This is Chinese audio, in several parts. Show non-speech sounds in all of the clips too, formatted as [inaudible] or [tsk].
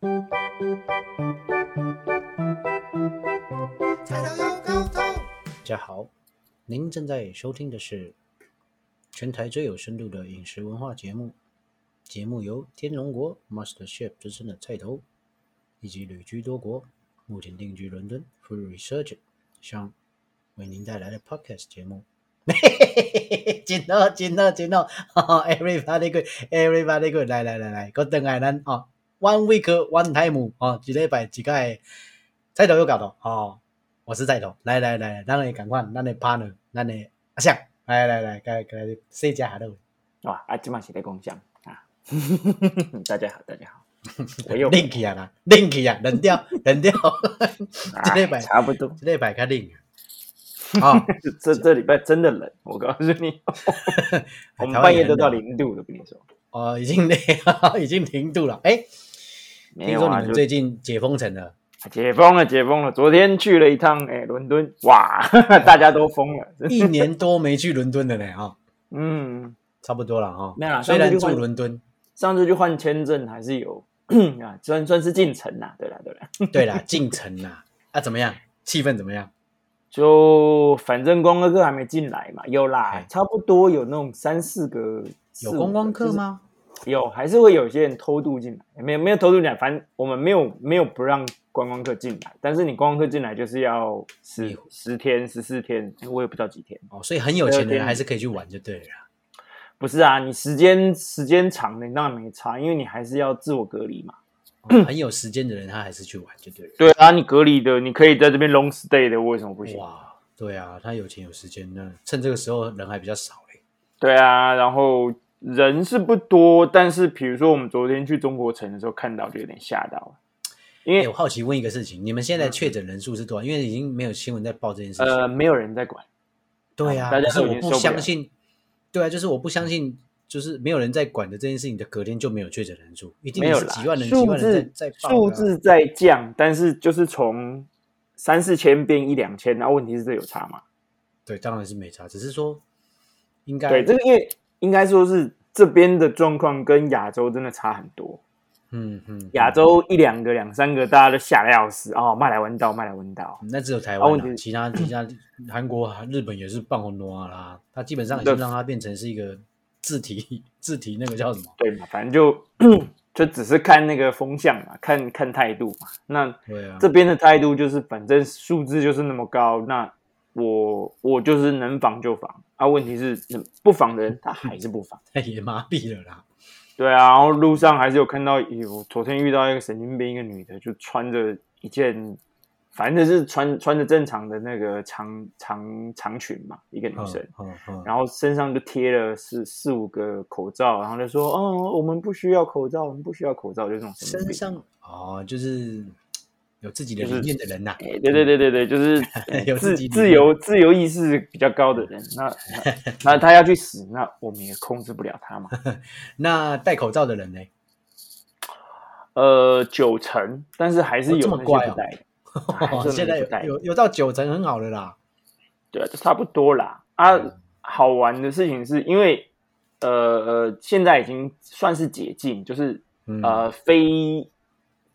大家好，您正在收听的是全台最有深度的饮食文化节目。节目由天龙国 Master Chef 之称的菜头，以及旅居多国、目前定居伦敦 Food Research 向为您带来的 Podcast 节目。[laughs] 真好，真好，真好！[laughs] Everybody good，Everybody good，来来来来，我等下咱哦，One week one time 哦，一礼拜一个菜头又搞头哦。我是菜头，来来来，咱来赶快，咱的 partner，咱的阿翔，来来来，该该谁家下头？哇，啊，今晚是在共享啊！大家好，大家好，我又冷起啊啦，冷起啊，冷掉，冷掉，这礼拜差不多，这礼拜较冷啊！这这礼拜真的冷，我告诉你，我们半夜都到零度了，跟你说。哦，已经零，已经零度了。哎，听说你们最近解封城了。解封了，解封了！昨天去了一趟，哎，伦敦，哇，[laughs] 大家都疯了，一年多没去伦敦的呢，哈，嗯，差不多了哈，没有，虽然住伦敦，上次去换签证还是有 [clears throat] 啊，算算是进城啦，对啦，对啦，[laughs] 对啦，进城啦，啊，怎么样？气氛怎么样？就反正观光客还没进来嘛，有啦，差不多有那种三四个，有观光客吗？有，还是会有些人偷渡进来，没有没有偷渡进来，反正我们没有没有不让。观光客进来，但是你观光客进来就是要十十天、十四天，我也不知道几天哦。所以很有钱的人还是可以去玩就对了。不是啊，你时间时间长，的当然没差，因为你还是要自我隔离嘛。很有时间的人，他还是去玩就对了。对啊，你隔离的，你可以在这边 long stay 的，为什么不行？哇，对啊，他有钱有时间，那趁这个时候人还比较少嘞。对啊，然后人是不多，但是比如说我们昨天去中国城的时候看到，就有点吓到了。因为我好奇问一个事情，你们现在确诊人数是多少？因为已经没有新闻在报这件事情。呃，没有人在管。对啊，但是我不相信。对啊，就是我不相信，就是没有人在管的这件事情的隔天就没有确诊人数，一定是几万人、几万人在在数字在降，但是就是从三四千变一两千，然后问题是这有差吗？对，当然是没差，只是说应该对这个，因为应该说是这边的状况跟亚洲真的差很多。嗯嗯，亚洲一两个、两三个，大家都吓得要死哦！卖来文道，卖来文道，那只有台湾，其他 [laughs] 其他韩国、日本也是半红多啦。它基本上已经让它变成是一个字体，字体那个叫什么？对嘛，反正就 [clears throat] 就只是看那个风向嘛，看看态度嘛。那啊这边的态度就是，反正数字就是那么高，那我我就是能防就防啊。问题是不防的人，他还是不防，[laughs] 他也麻痹了啦。对啊，然后路上还是有看到有，昨天遇到一个神经病，一个女的就穿着一件，反正是穿穿着正常的那个长长长裙嘛，一个女生，然后身上就贴了四四五个口罩，然后就说，哦，我们不需要口罩，我们不需要口罩，就这种身上哦，就是。有自己的理念的人呐，对对对对对，就是 [laughs] 有自自由自由意识比较高的人，那 [laughs] 那他要去死，那我们也控制不了他嘛。[laughs] 那戴口罩的人呢？呃，九成，但是还是有这么乖哦。现在有有到九成，很好的啦。对啊，就差不多啦。啊，好玩的事情是因为呃呃，现在已经算是解禁，就是呃非。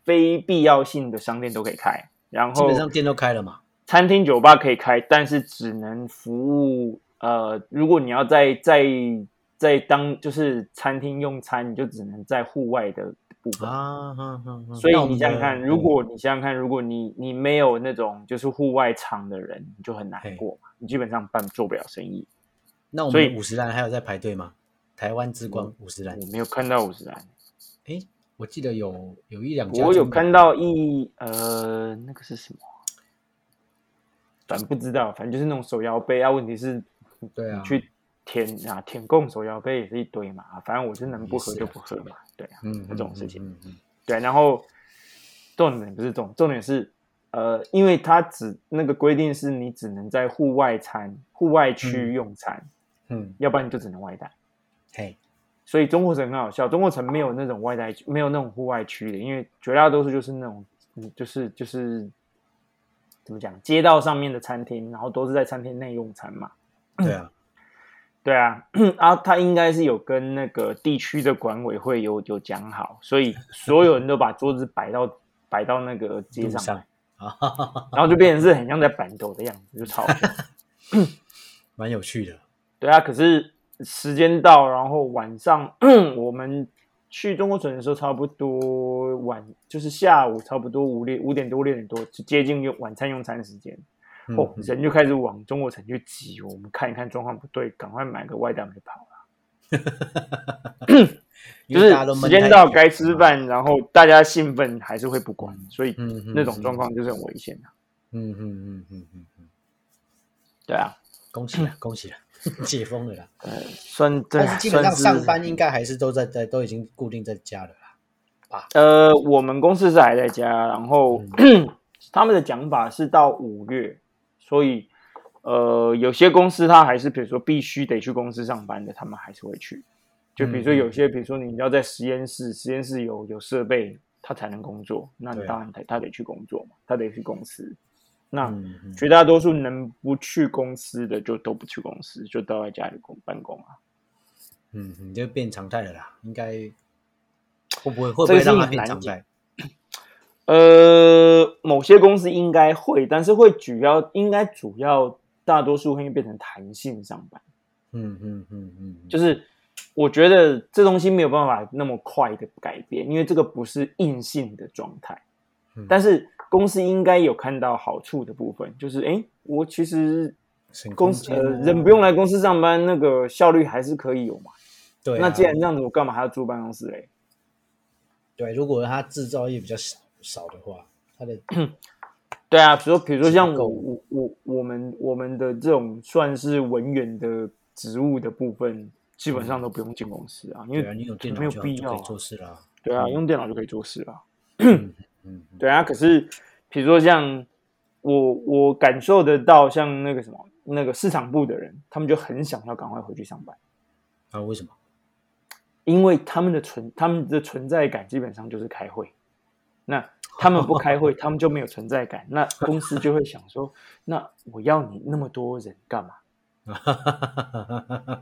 非必要性的商店都可以开，然后基本上店都开了嘛。餐厅、酒吧可以开，但是只能服务呃，如果你要在在在当就是餐厅用餐，你就只能在户外的部分啊。所以你想想看，如果你想想看，如果你你没有那种就是户外场的人，你就很难过嘛。你基本上办做不了生意。那我们五十兰还有在排队吗？台湾之光五十兰，我没有看到五十兰。哎。我记得有有一两家，我有看到一呃，那个是什么？反正不知道，反正就是那种手摇杯啊。问题是，对啊，去舔啊，舔供手摇杯也是一堆嘛。反正我是能不喝就不喝嘛。对啊，嗯，这种事情，嗯嗯，对。然后重点不是重重点是，呃，因为它只那个规定是你只能在户外餐、户外区用餐，嗯，要不然你就只能外带。嘿。所以中国城很好笑，中国城没有那种外带，没有那种户外区的，因为绝大多数就是那种，嗯，就是就是怎么讲，街道上面的餐厅，然后都是在餐厅内用餐嘛。对啊，[clears throat] 对啊，啊，他应该是有跟那个地区的管委会有有讲好，所以所有人都把桌子摆到摆到那个街上，然后就变成是很像在板斗的样子，就超 [laughs] 蛮有趣的。对啊，可是时间到，然后晚上 [clears throat] 我们去中国城的时候，差不多晚就是下午差不多五六五点多六点多，就接近用晚餐用餐时间。哦，人就开始往中国城去挤。我们看一看状况不对，赶快买个外带就跑了。[laughs] 就是时间到该吃饭，然后大家兴奋还是会不管，所以那种状况就是很危险的。嗯嗯嗯嗯嗯嗯，对啊，恭喜了，恭喜了，[laughs] 解封了啦。呃，算，但是基本上上班应该还是都在在都已经固定在家了啦。啊，呃，我们公司是还在家，然后 [clears throat] 他们的讲法是到五月。所以，呃，有些公司他还是，比如说必须得去公司上班的，他们还是会去。就比如说有些，比如说你要在实验室，实验室有有设备，他才能工作，那你当然他他得去工作嘛，他得去公司。那绝大多数能不去公司的，就都不去公司，就都在家里工办公啊。嗯，你就变常态了啦，应该会不会会不会让它变常态？[coughs] 呃，某些公司应该会，但是会主要应该主要大多数会变成弹性上班。嗯嗯嗯嗯，就是我觉得这东西没有办法那么快的改变，因为这个不是硬性的状态。但是公司应该有看到好处的部分，就是哎，我其实公司呃人不用来公司上班，那个效率还是可以有嘛。对，那既然这样子，我干嘛还要租办公室嘞？对，如果他制造业比较少。少的话，他的 [clears throat] 对啊，比如说，比如说像我我我我们我们的这种算是文员的职务的部分，基本上都不用进公司啊，因为你有电脑没有必要做事啦。对啊，用电脑就可以做事了。[clears throat] 嗯，对啊。可是，比如说像我我感受得到，像那个什么那个市场部的人，他们就很想要赶快回去上班啊？为什么？因为他们的存他们的存在感基本上就是开会。那他们不开会，他们就没有存在感。那公司就会想说：[laughs] 那我要你那么多人干嘛？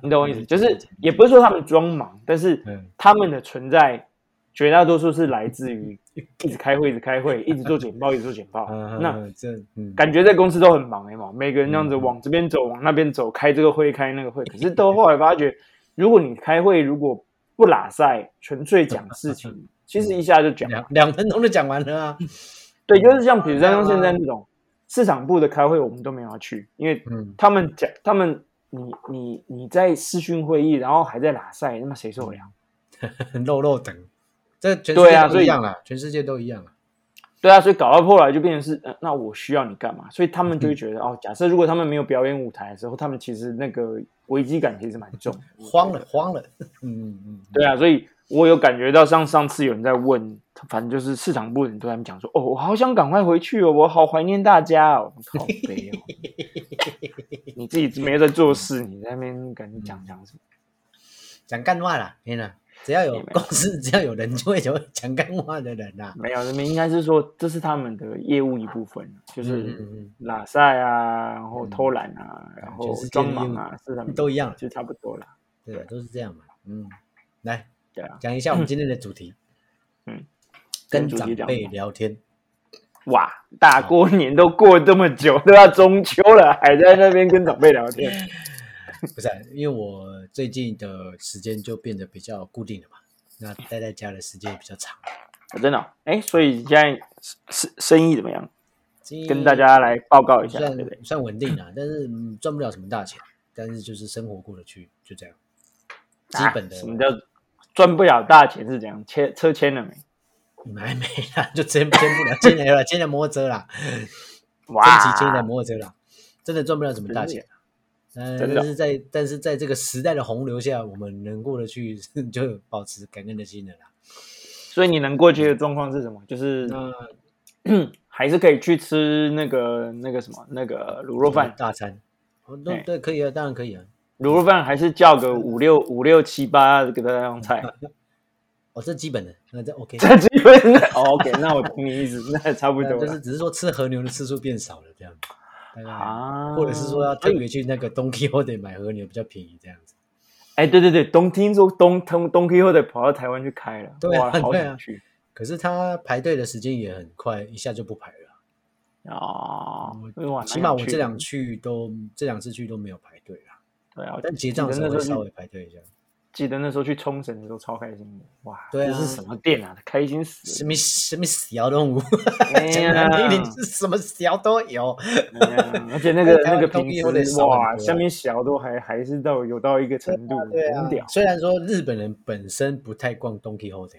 你懂我意思？[laughs] 就是也不是说他们装忙，但是他们的存在绝大多数是来自于 [laughs] 一直开会、一直开会、一直做简报、一直做简报。[laughs] 那这感觉在公司都很忙哎嘛，每个人这样子往这边走、往那边走，开这个会、开那个会。可是到后来发觉，如果你开会如果不拉塞，纯粹讲事情。其实一下就讲两两分钟就讲完了啊！[laughs] 对，就是像比如像现在那种市场部的开会，我们都没有去，因为他们讲他们你你你在视讯会议，然后还在拉赛，那么谁受得了？肉肉等，这全世界都一样啊，全世界都一样啊。对啊，所以搞到后来就变成是，那我需要你干嘛？所以他们就会觉得哦，假设如果他们没有表演舞台的时候，他们其实那个危机感其实蛮重，慌了慌了。嗯嗯，对啊，所以。我有感觉到，像上次有人在问，反正就是市场部的人都在讲说：“哦，我好想赶快回去哦，我好怀念大家哦。”好悲哦！[laughs] 你自己没在做事，你在那边跟你讲讲什么？讲干话啦！天哪，只要有公司，只要有人，就会有讲干话的人呐。没有，应该是说这是他们的业务一部分，就是拉塞啊，然后偷懒啊，然后装忙啊，是他们都一样，就差不多了。对，都是这样嘛。嗯，来。对啊，讲一下我们 [laughs] 今天的主题。嗯，跟长辈聊天。哇，大过年都过这么久，都要中秋了，还在那边跟长辈聊天。[laughs] 不是，因为我最近的时间就变得比较固定了嘛，那待在家的时间也比较长。真的？哎，所以现在生生意怎么样？跟大家来报告一下，对不对？算稳定啊，但是赚不了什么大钱，但是就是生活过得去，就这样。基本的。什么叫？赚不了大钱是怎样？签车签了没？还没啦，就签签不了，签了了，签了摩托车啦，哇，真签了摩托车啦，真的赚不了什么大钱。嗯，但是在但是在这个时代的洪流下，我们能过得去，[laughs] 就保持感恩的心的啦。所以你能过去的状况是什么？就是 [clears throat] 还是可以去吃那个那个什么那个卤肉饭。大餐。哦，那对，可以啊，当然可以啊。卤肉饭还是叫个五六五六七八给大家用菜，[laughs] 哦，这基本的，那这 OK，这基本的，OK，那我懂你意思，那差不多，[laughs] 就是只是说吃和牛的次数变少了这样。子，啊，或者是说要特别去那个东 K 或者买和牛比较便宜这样子，哎，对对对，东听说东东东得跑到台湾去开了，对啊，好想去。可是他排队的时间也很快，一下就不排了。哦，起码我这两去都这两次去都没有排队啊。对啊，但结账的时候稍微排队一下。记得那时候去冲绳的时候超开心的，哇！对啊，这是什么店啊？开心死！什么什么小动物？讲难听是什么小都有。而且那个那个品质哇，下面小都还还是到有到一个程度，很屌。虽然说日本人本身不太逛东京 hotel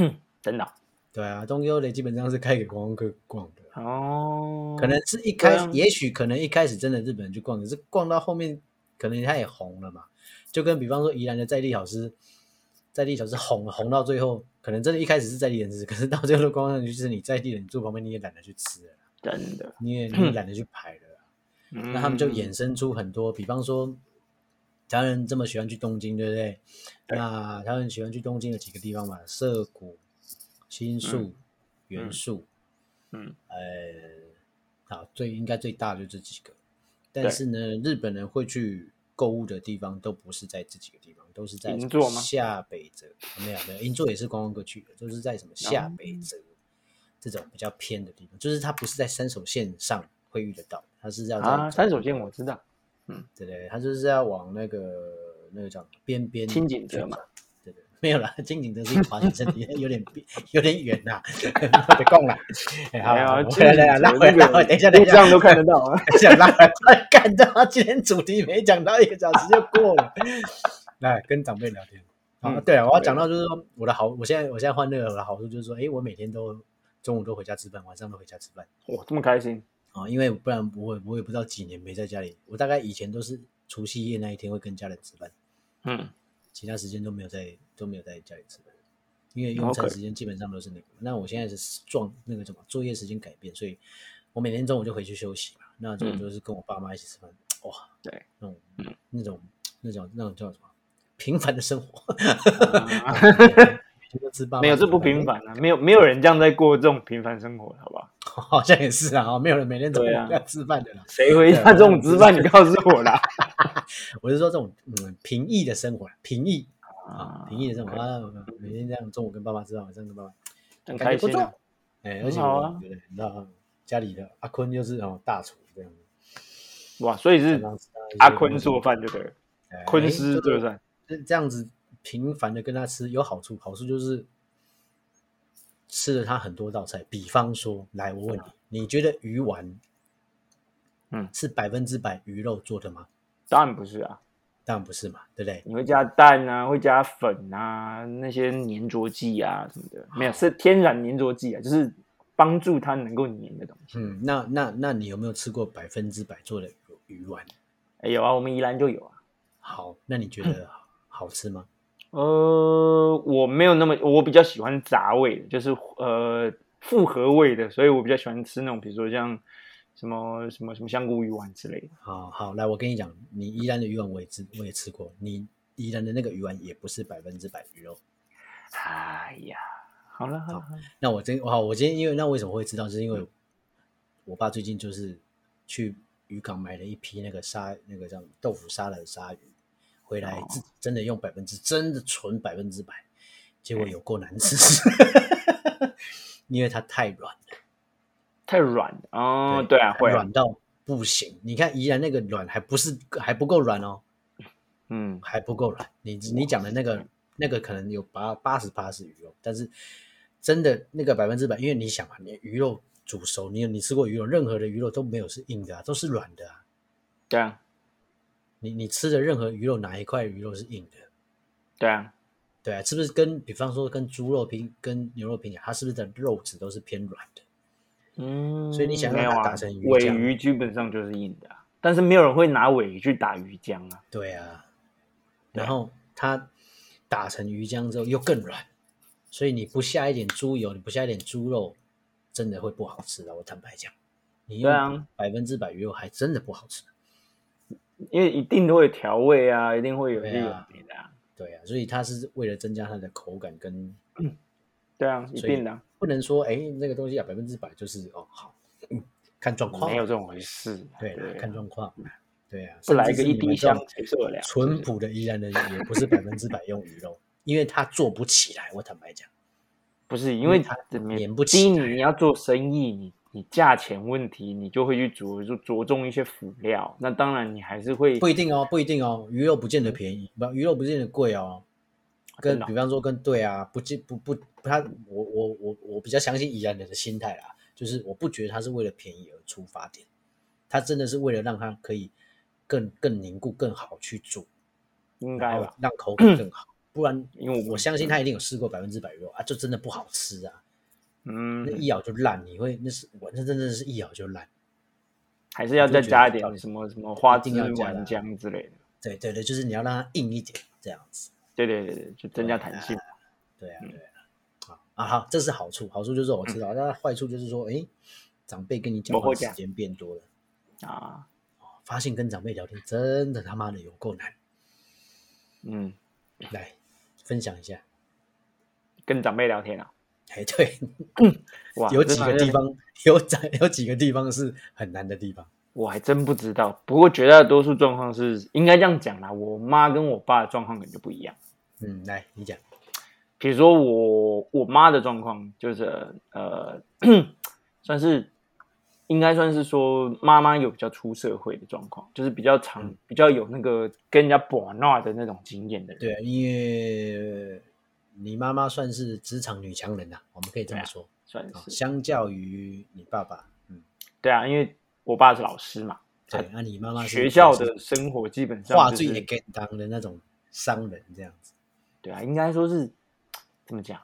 啦，[coughs] 真的。对啊，东京 hotel 基本上是开给观光客逛的。哦。可能是一开始，也许可能一开始真的日本人去逛，可是逛到后面，可能他也红了嘛。就跟比方说，宜兰的在地小吃，在地小吃红红到最后，可能真的一开始是在地人吃，可是到最后光上去，就是你在地人住旁边，你也懒得去吃了，真的，你也 [clears throat] 你也懒得去排了。那他们就衍生出很多，比方说，台湾人这么喜欢去东京，对不对？那台湾人喜欢去东京的几个地方嘛，涩谷、新宿、元素，嗯，呃，好，最应该最大就这几个。但是呢，日本人会去。购物的地方都不是在这几个地方，都是在下北泽。没有没有，银座也是观光客去的，就是在什么下北泽这种比较偏的地方，就是它不是在三手线上会遇得到，它是要啊三手线我知道，嗯，对对，它就是要往那个那个叫边边清景泽嘛。没有啦，金井都是滑雪身体 [laughs] 有点有点远呐，[laughs] 得够了。好，来来来，拉回拉回，等一下，等一下，这样都看得到啊。[laughs] 想拉回来，看到今天主题没讲到一个小时就过了。来跟长辈聊天啊，对啊，我要讲到就是说我的好，我现在我现在换那个我的好处就是说，哎，我每天都中午都回家吃饭，晚上都回家吃饭。哇，这么开心啊！因为不然我我也不知道几年没在家里，我大概以前都是除夕夜那一天会跟家人吃饭，嗯，其他时间都没有在。都没有在家里吃饭，因为用餐时间基本上都是那个。那我现在是撞那个什么作业时间改变，所以我每天中午就回去休息嘛。那中午就是跟我爸妈一起吃饭，哇，对，那种那种那种那种叫什么平凡的生活。没有，这不平凡啊！没有没有人这样在过这种平凡生活，好不好？[laughs] 好像也是啊，没有人每天中午要吃饭的啦。谁回家中午吃饭？你告诉我啦。[laughs] 我是说这种嗯平易的生活，平易。啊，平易的生活啊，每天这样中午跟爸爸吃饭，晚上跟爸爸，很开心。哎，而且我觉得，你知道，家里的阿坤就是哦大厨这样子。哇，所以是阿坤做饭就对，坤师对不对？是这样子频繁的跟他吃有好处，好处就是吃了他很多道菜。比方说，来我问你，你觉得鱼丸，嗯，是百分之百鱼肉做的吗？当然不是啊。当然不是嘛，对不对？你会加蛋啊，会加粉啊，那些粘着剂啊什么的，没有是天然粘着剂啊，就是帮助它能够粘的东西。嗯，那那那你有没有吃过百分之百做的鱼丸？哎，有啊，我们宜兰就有啊。好，那你觉得好吃吗？[coughs] 呃，我没有那么，我比较喜欢杂味的，就是呃复合味的，所以我比较喜欢吃那种，比如说像。什么什么什么香菇鱼丸之类的。好好，来，我跟你讲，你宜兰的鱼丸我也吃，我也吃过。你宜兰的那个鱼丸也不是百分之百鱼肉。哎呀，好了好了，那我今好，我今天因为那为什么会知道？是因为我爸最近就是去渔港买了一批那个沙，那个叫豆腐沙的鲨鱼，回来自真的用百分之真的纯百分之百，结果有够难吃，[laughs] 因为它太软了。太软哦，对啊，会软到不行。你看怡然那个软还不是还不够软哦，嗯，还不够软。你你讲的那个那个可能有八八十八是鱼肉，但是真的那个百分之百，因为你想啊，你鱼肉煮熟，你你吃过鱼肉，任何的鱼肉都没有是硬的啊，都是软的啊。对啊，你你吃的任何鱼肉，哪一块鱼肉是硬的？对啊，对啊，是不是跟比方说跟猪肉拼跟牛肉拼起来，它是不是的肉质都是偏软的？嗯，所以你想让它打成鱼尾鱼基本上就是硬的，但是没有人会拿尾鱼去打鱼浆啊。对啊，然后它打成鱼浆之后又更软，所以你不下一点猪油，你不下一点猪肉，真的会不好吃的。我坦白讲，你用百分之百鱼肉还真的不好吃，因为一定都会调味啊，一定会有一些有的。对啊，所以它是为了增加它的口感跟，对啊，一定的。不能说哎，那个东西啊，百分之百就是哦好，看状况，没有这种回事。对，看状况。对啊，不来个一滴香谁受得了？淳朴的宜兰人也不是百分之百用鱼肉，因为他做不起来。我坦白讲，不是因为他免不起。你你要做生意，你你价钱问题，你就会去着就着重一些辅料。那当然你还是会不一定哦，不一定哦，鱼肉不见得便宜，不鱼肉不见得贵哦。跟比方说跟对啊，不不不不，他我我我我比较相信宜兰人的心态啦，就是我不觉得他是为了便宜而出发点，他真的是为了让他可以更更凝固、更好去煮，应该吧，让口感更好。不然，因为我相信他一定有试过百分之百肉啊，就真的不好吃啊。嗯，那一咬就烂，你会那是我那真的是一咬就烂，还是要再加一点什么什么花枝丸浆之类的。对对对，就是你要让它硬一点这样子。对对对对，就增加弹性。对啊，对啊，啊好，这是好处，好处就是我知道，那坏处就是说，哎，长辈跟你讲话时间变多了啊，发现跟长辈聊天真的他妈的有够难。嗯，来分享一下，跟长辈聊天啊？[laughs] 哎，对，哇，有几个地方有在有几个地方是很难的地方。我还真不知道，不过绝大多数状况是应该这样讲啦。我妈跟我爸的状况可能就不一样。嗯，来你讲。比如说我我妈的状况就是呃，[coughs] 算是应该算是说妈妈有比较出社会的状况，就是比较长、比较有那个跟人家搏闹的那种经验的人。对，因为你妈妈算是职场女强人呐，我们可以这么说，算是。相较于你爸爸，嗯，对啊，因为。我爸是老师嘛，对，那你妈妈学校的生活基本上话最简单的那种商人这样子，对啊，应该说是怎么讲？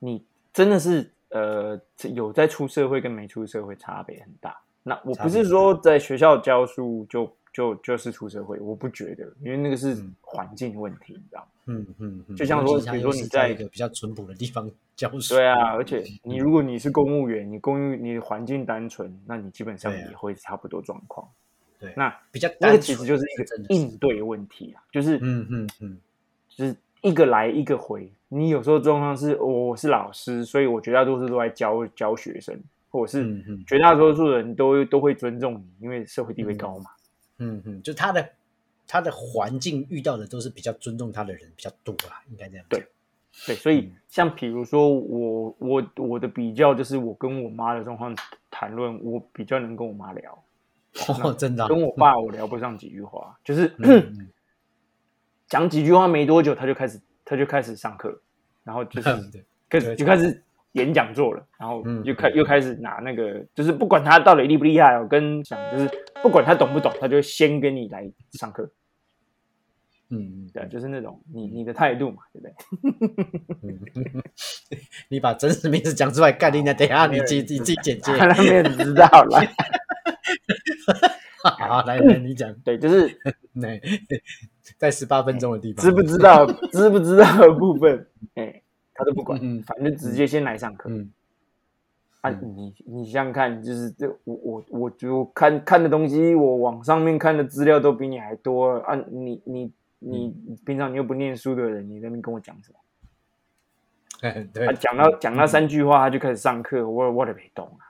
你真的是呃有在出社会跟没出社会差别很大。那我不是说在学校教书就就就是出社会，我不觉得，因为那个是环境问题，你知道嗯嗯嗯，就像说，比如说你在一个比较淳朴的地方 [laughs] 教书。对啊，而且你如果你是公务员，你公务你环境单纯，那你基本上也会差不多状况。对，那比较那个其实就是一个应对问题啊，就是嗯嗯嗯，就是一个来一个回。你有时候状况是我是老师，所以我绝大多数都在教教学生，或者是绝大多数人都都会尊重你，因为社会地位高嘛。嗯嗯，就他的他的环境遇到的都是比较尊重他的人比较多啦，应该这样对。对，所以像比如说我我我的比较就是我跟我妈的状况谈论，我比较能跟我妈聊，真的，跟我爸我聊不上几句话，就是讲几句话没多久他就开始他就开始上课，然后就是 [laughs] 开始就开始演讲座了，然后又开又开始拿那个就是不管他到底厉不厉害，我跟讲就是不管他懂不懂，他就先跟你来上课。嗯，对，就是那种你你的态度嘛，对不对？[laughs] 你把真实名字讲出来，概念的，等下你自己自己自己简介，他没有知道来。[laughs] [laughs] 好，来来，你讲，对，就是 [laughs] 在十八分钟的地方，知不知道？知不知道的部分，哎，他都不管，反正直接先来上课。嗯，啊，你你想想看，就是这我我我就看看的东西，我网上面看的资料都比你还多啊，你你。你平常你又不念书的人，你那边跟我讲什么？[laughs] 对，讲到讲到三句话，他就开始上课，我我都没懂啊。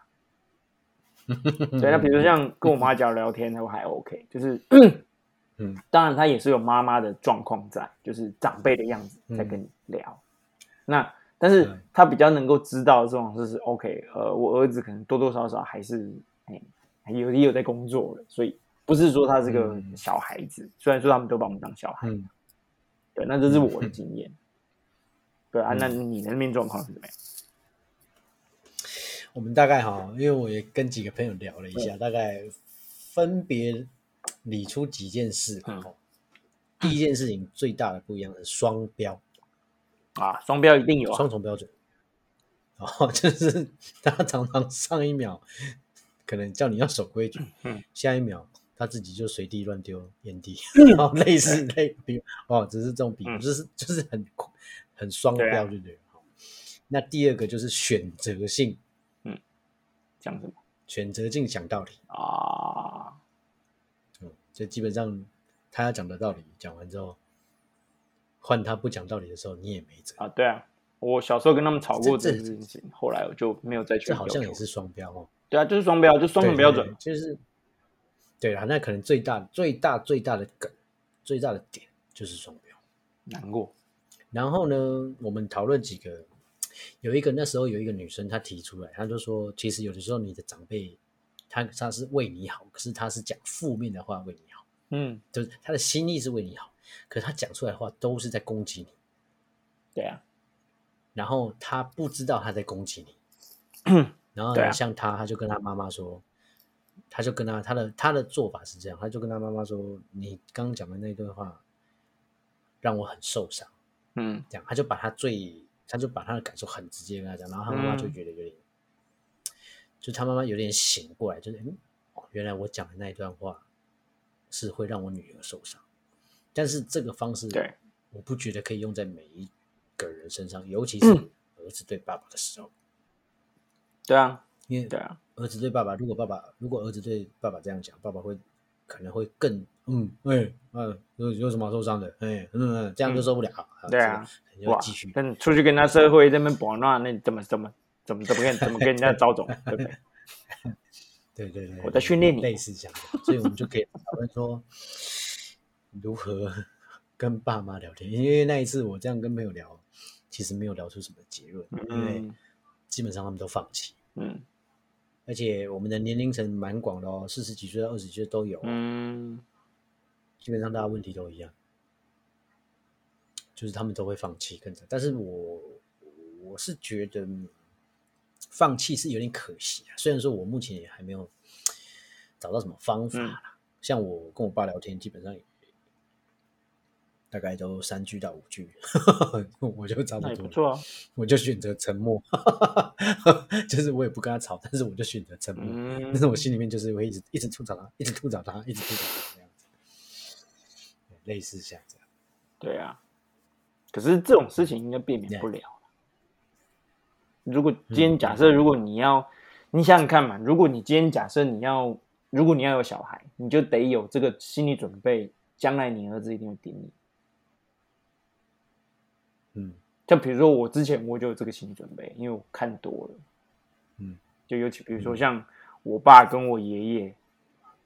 [laughs] 对，那比如像跟我妈讲聊天，都还 OK，就是，嗯，[clears throat] 当然她也是有妈妈的状况在，就是长辈的样子在跟你聊。那但是他比较能够知道这种就是 OK，呃，我儿子可能多多少少还是哎有也有在工作了，所以。不是说他是个小孩子，虽然说他们都把我们当小孩，对，那这是我的经验。对啊，那你的那边状况是怎么样？我们大概哈，因为我也跟几个朋友聊了一下，大概分别理出几件事。第一件事情最大的不一样是双标啊，双标一定有双重标准。哦，[laughs] 就是他常常上一秒可能叫你要守规矩，下一秒。他自己就随地乱丢烟蒂，哦，类似 [laughs] 类比哦，只是这种比，就是就是很很双标，对不对？那第二个就是选择性，嗯，讲什么？选择性讲道理啊，嗯，就基本上他要讲的道理讲完之后，换他不讲道理的时候，你也没辙啊。对啊，我小时候跟他们吵过这件事情，后来我就没有再去。这好像也是双标哦。对啊，就是双标，就双重标准，就是。对啊，那可能最大最大最大的梗，最大的点就是双标，难过。然后呢，我们讨论几个，有一个那时候有一个女生她提出来，她就说，其实有的时候你的长辈，他他是为你好，可是他是讲负面的话为你好，嗯，就是他的心意是为你好，可是他讲出来的话都是在攻击你。对啊，然后他不知道他在攻击你，[clears throat] 然后像他，他就跟他妈妈说，他就跟他他的他的做法是这样，他就跟他妈妈说，你刚刚讲的那段话让我很受伤，嗯，这样他就把他最，他就把他的感受很直接跟他讲，然后他妈妈就觉得有点，就他妈妈有点醒过来，就是嗯，原来我讲的那一段话是会让我女儿受伤，但是这个方式，对，我不觉得可以用在每一。个人身上，尤其是儿子对爸爸的时候，对啊，因为对啊，儿子对爸爸，如果爸爸如果儿子对爸爸这样讲，爸爸会可能会更嗯哎嗯有有什么受伤的哎嗯这样就受不了，对啊，哇，继续跟出去跟他社会这边玩那那怎么怎么怎么怎么跟怎么跟人家招总，[laughs] 对不对？对对对，我在训练你，类似这样，所以我们就可以讨论说如何 [laughs] 跟爸妈聊天，因为那一次我这样跟朋友聊。其实没有聊出什么结论，因为基本上他们都放弃。嗯，而且我们的年龄层蛮广的哦，四十几岁到二十几岁都有。嗯，基本上大家问题都一样，就是他们都会放弃跟着。但是我我是觉得放弃是有点可惜啊。虽然说我目前也还没有找到什么方法啦，像我跟我爸聊天，基本上。大概都三句到五句，[laughs] 我就差不多。不错啊，我就选择沉默，[laughs] 就是我也不跟他吵，但是我就选择沉默。但是我心里面就是会一直一直吐槽他，一直吐槽他，一直吐槽他这样子，类似像这样。对啊，可是这种事情应该避免不了。如果今天假设，如果你要，你想想看嘛，如果你今天假设你要，如果你要有小孩，你就得有这个心理准备，将来你儿子一定会顶你。嗯，像比如说我之前我就有这个心理准备，因为我看多了，嗯，就尤其比如说像我爸跟我爷爷，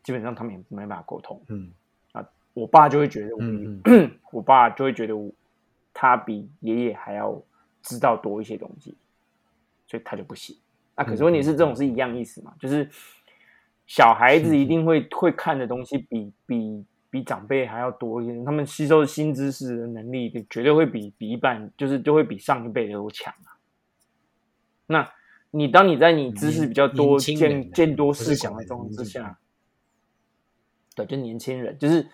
基本上他们也没办法沟通，嗯啊，我爸就会觉得，嗯 [clears throat] 我爸就会觉得他比爷爷还要知道多一些东西，所以他就不行。啊，可是问题是这种是一样意思嘛，就是小孩子一定会会看的东西比比。比长辈还要多一些，他们吸收新知识的能力，绝对会比比一般，就是就会比上一辈的都强啊。那你当你在你知识比较多、见见多识广的状况之下，对，就年轻人，就是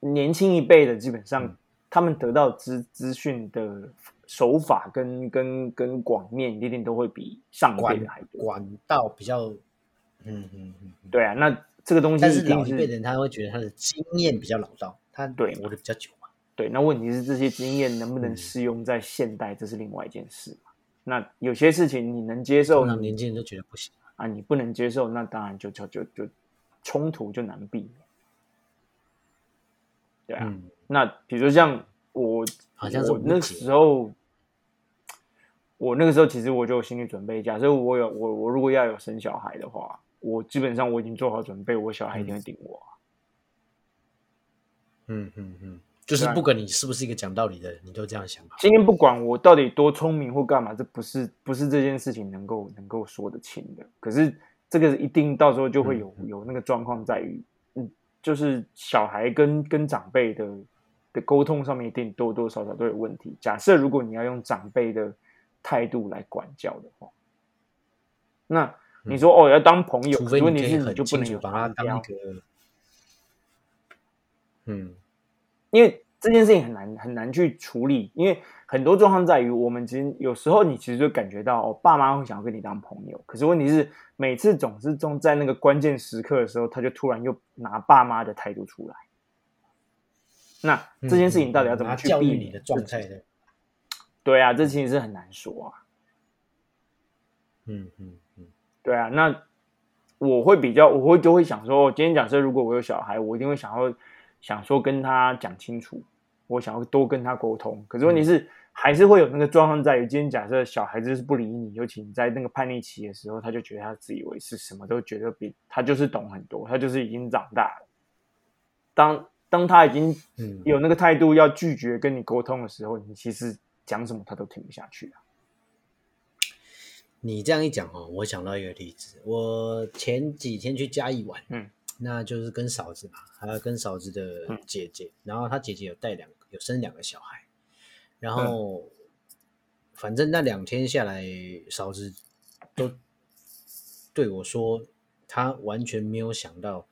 年轻一辈的，基本上他们得到资资讯的手法跟跟跟广面，一定都会比上一辈的还多。管道比较，嗯嗯嗯，对啊，那。这个东西，但是老一辈人他会觉得他的经验比较老道，他对活的比较久嘛。对，那问题是这些经验能不能适用在现代，这是另外一件事嘛。那有些事情你能接受，年轻人都觉得不行啊，你不能接受，那当然就就就就冲突就难避免。对啊，那比如说像我，好像是我那时候，我那个时候其实我就有心理准备，假设我有我我如果要有生小孩的话。我基本上我已经做好准备，我小孩一定会顶我。嗯嗯嗯，就是不管你是不是一个讲道理的人，你都这样想。今天不管我到底多聪明或干嘛，这不是不是这件事情能够能够说得清的。可是这个一定到时候就会有有那个状况在于，嗯，就是小孩跟跟长辈的的沟通上面一定多多少少都有问题。假设如果你要用长辈的态度来管教的话，那。你说哦，要当朋友，问题是你就不能有把他当一个，嗯，因为这件事情很难很难去处理，因为很多状况在于我们其实有时候你其实就感觉到哦，爸妈会想要跟你当朋友，可是问题是每次总是中在那个关键时刻的时候，他就突然又拿爸妈的态度出来，那这件事情到底要怎么去避免？的状态呢，对啊，这其实是很难说啊，嗯嗯。对啊，那我会比较，我会就会想说，今天假设如果我有小孩，我一定会想要想说跟他讲清楚，我想要多跟他沟通。可是问题是，还是会有那个状况在于，今天假设小孩子是不理你，尤其你在那个叛逆期的时候，他就觉得他自以为是，什么都觉得比他就是懂很多，他就是已经长大了。当当他已经有那个态度要拒绝跟你沟通的时候，你其实讲什么他都听不下去啊。你这样一讲哦，我想到一个例子，我前几天去嘉义玩，嗯，那就是跟嫂子嘛，还有跟嫂子的姐姐，然后她姐姐有带两有生两个小孩。然后，反正那两天下来，嫂子都对我说，她完全没有想到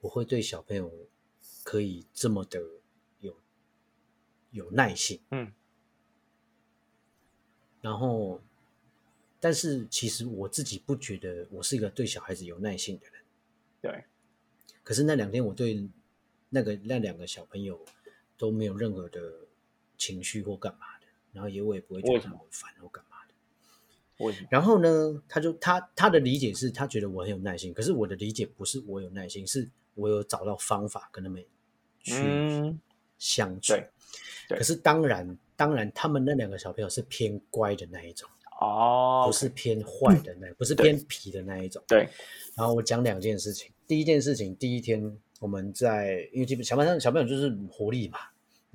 我会对小朋友可以这么的有有耐性。嗯。然后，但是其实我自己不觉得我是一个对小孩子有耐心的人。对。可是那两天我对那个那两个小朋友都没有任何的。情绪或干嘛的，然后也我也不会觉得他们烦或干嘛的。为什么？然后呢，他就他他的理解是他觉得我很有耐心，可是我的理解不是我有耐心，是我有找到方法跟他们去相处。对，可是当然当然，他们那两个小朋友是偏乖的那一种哦，不是偏坏的那，不是偏皮的那一种。对。然后我讲两件事情，第一件事情，第一天我们在因为基本小朋友小朋友就是活力嘛，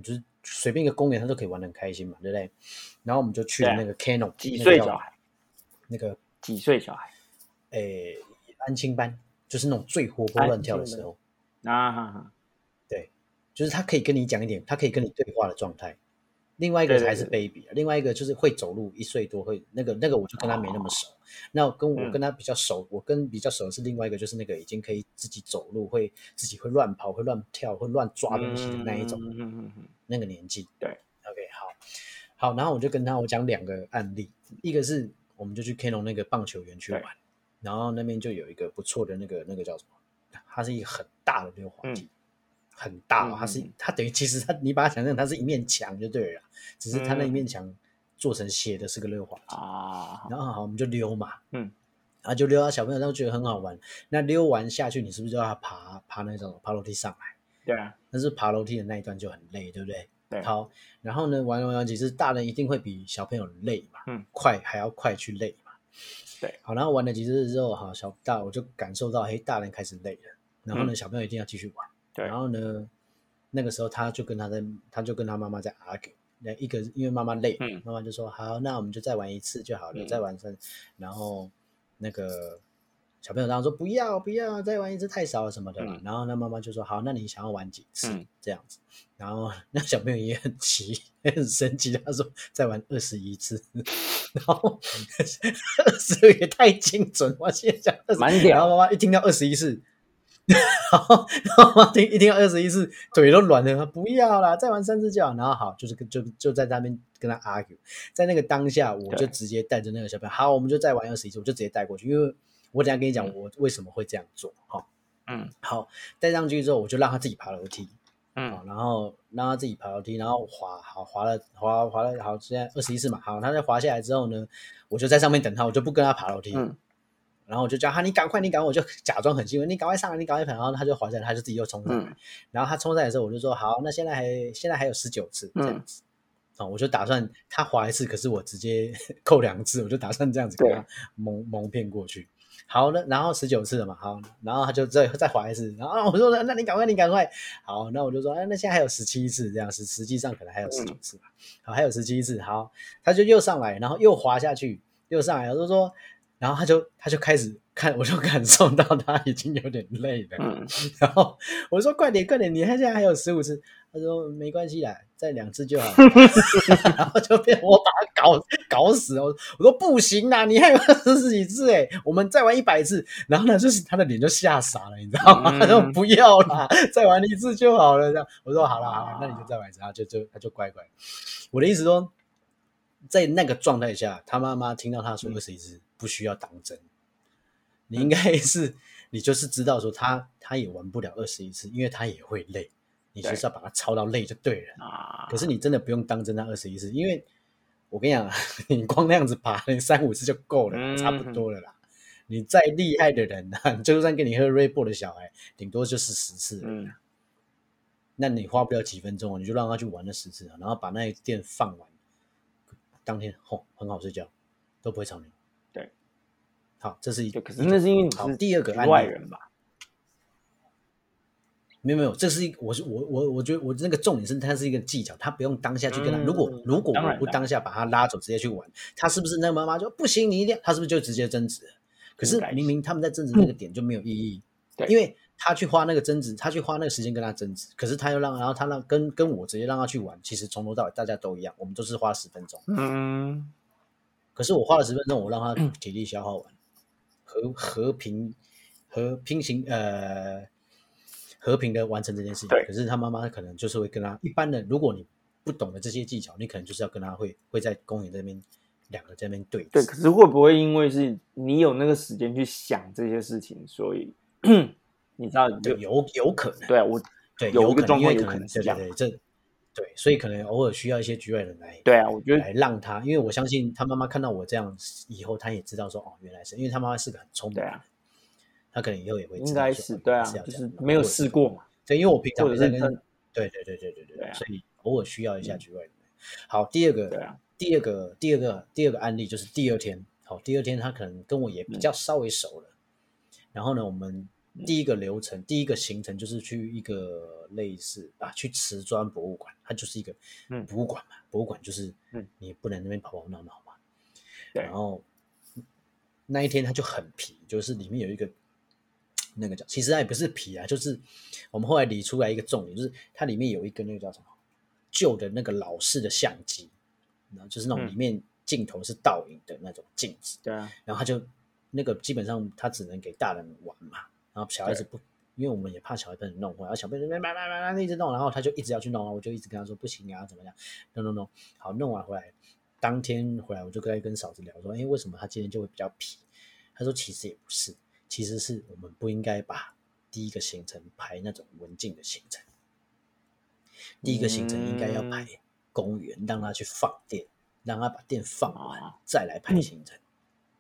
就是。随便一个公园，他都可以玩的很开心嘛，对不对？然后我们就去了那个 Cano，几岁小孩？那个几岁小孩？诶，安亲班，就是那种最活泼乱跳的时候啊。对，就是他可以跟你讲一点，他可以跟你对话的状态。另外一个才是 baby，另外一个就是会走路，一岁多会那个那个，我就跟他没那么熟。那跟我跟他比较熟，我跟比较熟的是另外一个，就是那个已经可以自己走路，会自己会乱跑、会乱跳、会乱抓东西的那一种，嗯那个年纪。对，OK，好，好，然后我就跟他我讲两个案例，一个是我们就去 Canon 那个棒球园去玩，然后那边就有一个不错的那个那个叫什么，它是一个很大的溜滑梯。很大，它是它等于其实它你把它想象它是一面墙就对了，只是它那一面墙做成斜的是个溜滑梯啊。然后好，我们就溜嘛，嗯，然后就溜到小朋友都觉得很好玩。那溜完下去，你是不是就要爬爬那种爬楼梯上来？对啊，但是爬楼梯的那一段就很累，对不对？对。好，然后呢，玩玩玩，其实大人一定会比小朋友累嘛，嗯，快还要快去累嘛。对。好，然后玩了几次之后，哈，小大我就感受到，嘿，大人开始累了，然后呢，小朋友一定要继续玩。然后呢，那个时候他就跟他在，他就跟他妈妈在 argue。那一个因为妈妈累，妈妈就说好，那我们就再玩一次就好了，再玩三。然后那个小朋友当时说不要不要，再玩一次太少了什么的。然后那妈妈就说好，那你想要玩几次这样子？然后那小朋友也很急，很生气，他说再玩二十一次。然后二十也太精准，我现在讲满点。然后妈妈一听到二十一次。[laughs] 然后，然后听一听二十一次，腿都软了。他不要啦，再玩三次就好。然后好，就是就就在那边跟他 argue。在那个当下，我就直接带着那个小朋友，好，我们就再玩二十一次，我就直接带过去。因为我等下跟你讲，我为什么会这样做。哈，嗯，好，带上去之后，我就让他自己爬楼梯。嗯，然后让他自己爬楼梯，然后滑，好滑了，滑滑了，好，现在二十一次嘛。好，他在滑下来之后呢，我就在上面等他，我就不跟他爬楼梯。嗯。然后我就叫他，你赶快，你赶快，我就假装很兴奋，你赶快上来，你赶快跑。然后他就滑下来，他就自己又冲上来。然后他冲上来的时候，我就说好，那现在还现在还有十九次这样子。哦，我就打算他滑一次，可是我直接 [laughs] 扣两次，我就打算这样子给他蒙蒙骗过去。好了，然后十九次了嘛，好，然后他就再再滑一次。然后我说那你赶快，你赶快。好，那我就说哎，那现在还有十七次这样，实实际上可能还有十九次吧。好，还有十七次。好，他就又上来，然后又滑下去，又上来，我就说。然后他就他就开始看，我就感受到他已经有点累了。嗯，[laughs] 然后我说：“快点，快点！你看现在还有十五次。”他说：“没关系啦，再两次就好。[laughs] ”然后就被我把他搞搞死我我说：“不行啦，你还有二十几次哎，我们再玩一百次。”然后呢，就是他的脸就吓傻了，你知道吗？他说：“不要啦，再玩一次就好了。”这样我说：“好了好了，那你就再玩一次。”他就就他就乖乖。我的意思说，在那个状态下，他妈妈听到他说二十一次。不需要当真，你应该是你就是知道说他他也玩不了二十一次，因为他也会累，你就是要把他操到累就对了啊。可是你真的不用当真那二十一次，因为我跟你讲，[laughs] 你光那样子爬三五次就够了，差不多了啦。你再厉害的人啊，[laughs] 就算跟你喝 Red Bull 的小孩，顶多就是十次，嗯，那你花不了几分钟，你就让他去玩了十次，然后把那一店放完，当天吼很好睡觉，都不会吵你。对，好，这是一个，可是那是因为你是第二个外人吧？没有没有，这是一我是我我我觉得我那个重点是它是一个技巧，他不用当下去跟他。如果如果我不当下把他拉走，直接去玩，他是不是那个妈妈就不行？你一定他是不是就直接争执？可是明明他们在争执那个点就没有意义，因为他去花那个争执，他去花那个时间跟他争执，可是他又让然后他让跟跟我直接让他去玩，其实从头到尾大家都一样，我们都是花十分钟。嗯，可是我花了十分钟，我让他体力消耗完，和和平和平行呃。和平的完成这件事情，可是他妈妈可能就是会跟他一般的，如果你不懂得这些技巧，你可能就是要跟他会会在公园这边两个这边对对。可是会不会因为是你有那个时间去想这些事情，所以 [clears throat] 你知道有有有可能对啊，我对有一个状况有可能对对对，这对，所以可能偶尔需要一些局外人来对啊，我觉得来让他，因为我相信他妈妈看到我这样以后，他也知道说哦，原来是因为他妈妈是个很聪明的人。他可能以后也会应该是对啊，就是没有试过嘛。对，因为我平常在跟对对对对对对，所以偶尔需要一下局外人。好，第二个，对啊，第二个第二个第二个案例就是第二天，好，第二天他可能跟我也比较稍微熟了。然后呢，我们第一个流程，第一个行程就是去一个类似啊，去瓷砖博物馆，它就是一个博物馆嘛。博物馆就是你不能那边跑跑闹闹嘛。然后那一天他就很皮，就是里面有一个。那个叫，其实它也不是皮啊，就是我们后来理出来一个重点，就是它里面有一个那个叫什么旧的那个老式的相机，然后就是那种里面镜头是倒影的那种镜子。对啊。然后他就那个基本上他只能给大人玩嘛，然后小孩子不，因为我们也怕小孩被人弄坏，然后小朋友就叭叭叭叭一直弄，然后他就一直要去弄，我就一直跟他说不行啊，怎么样？no no no，好，弄完回来，当天回来我就跟跟嫂子聊说，哎，为什么他今天就会比较皮？他说其实也不是。其实是我们不应该把第一个行程排那种文静的行程，第一个行程应该要排公园，让他去放电，让他把电放完，再来排行程。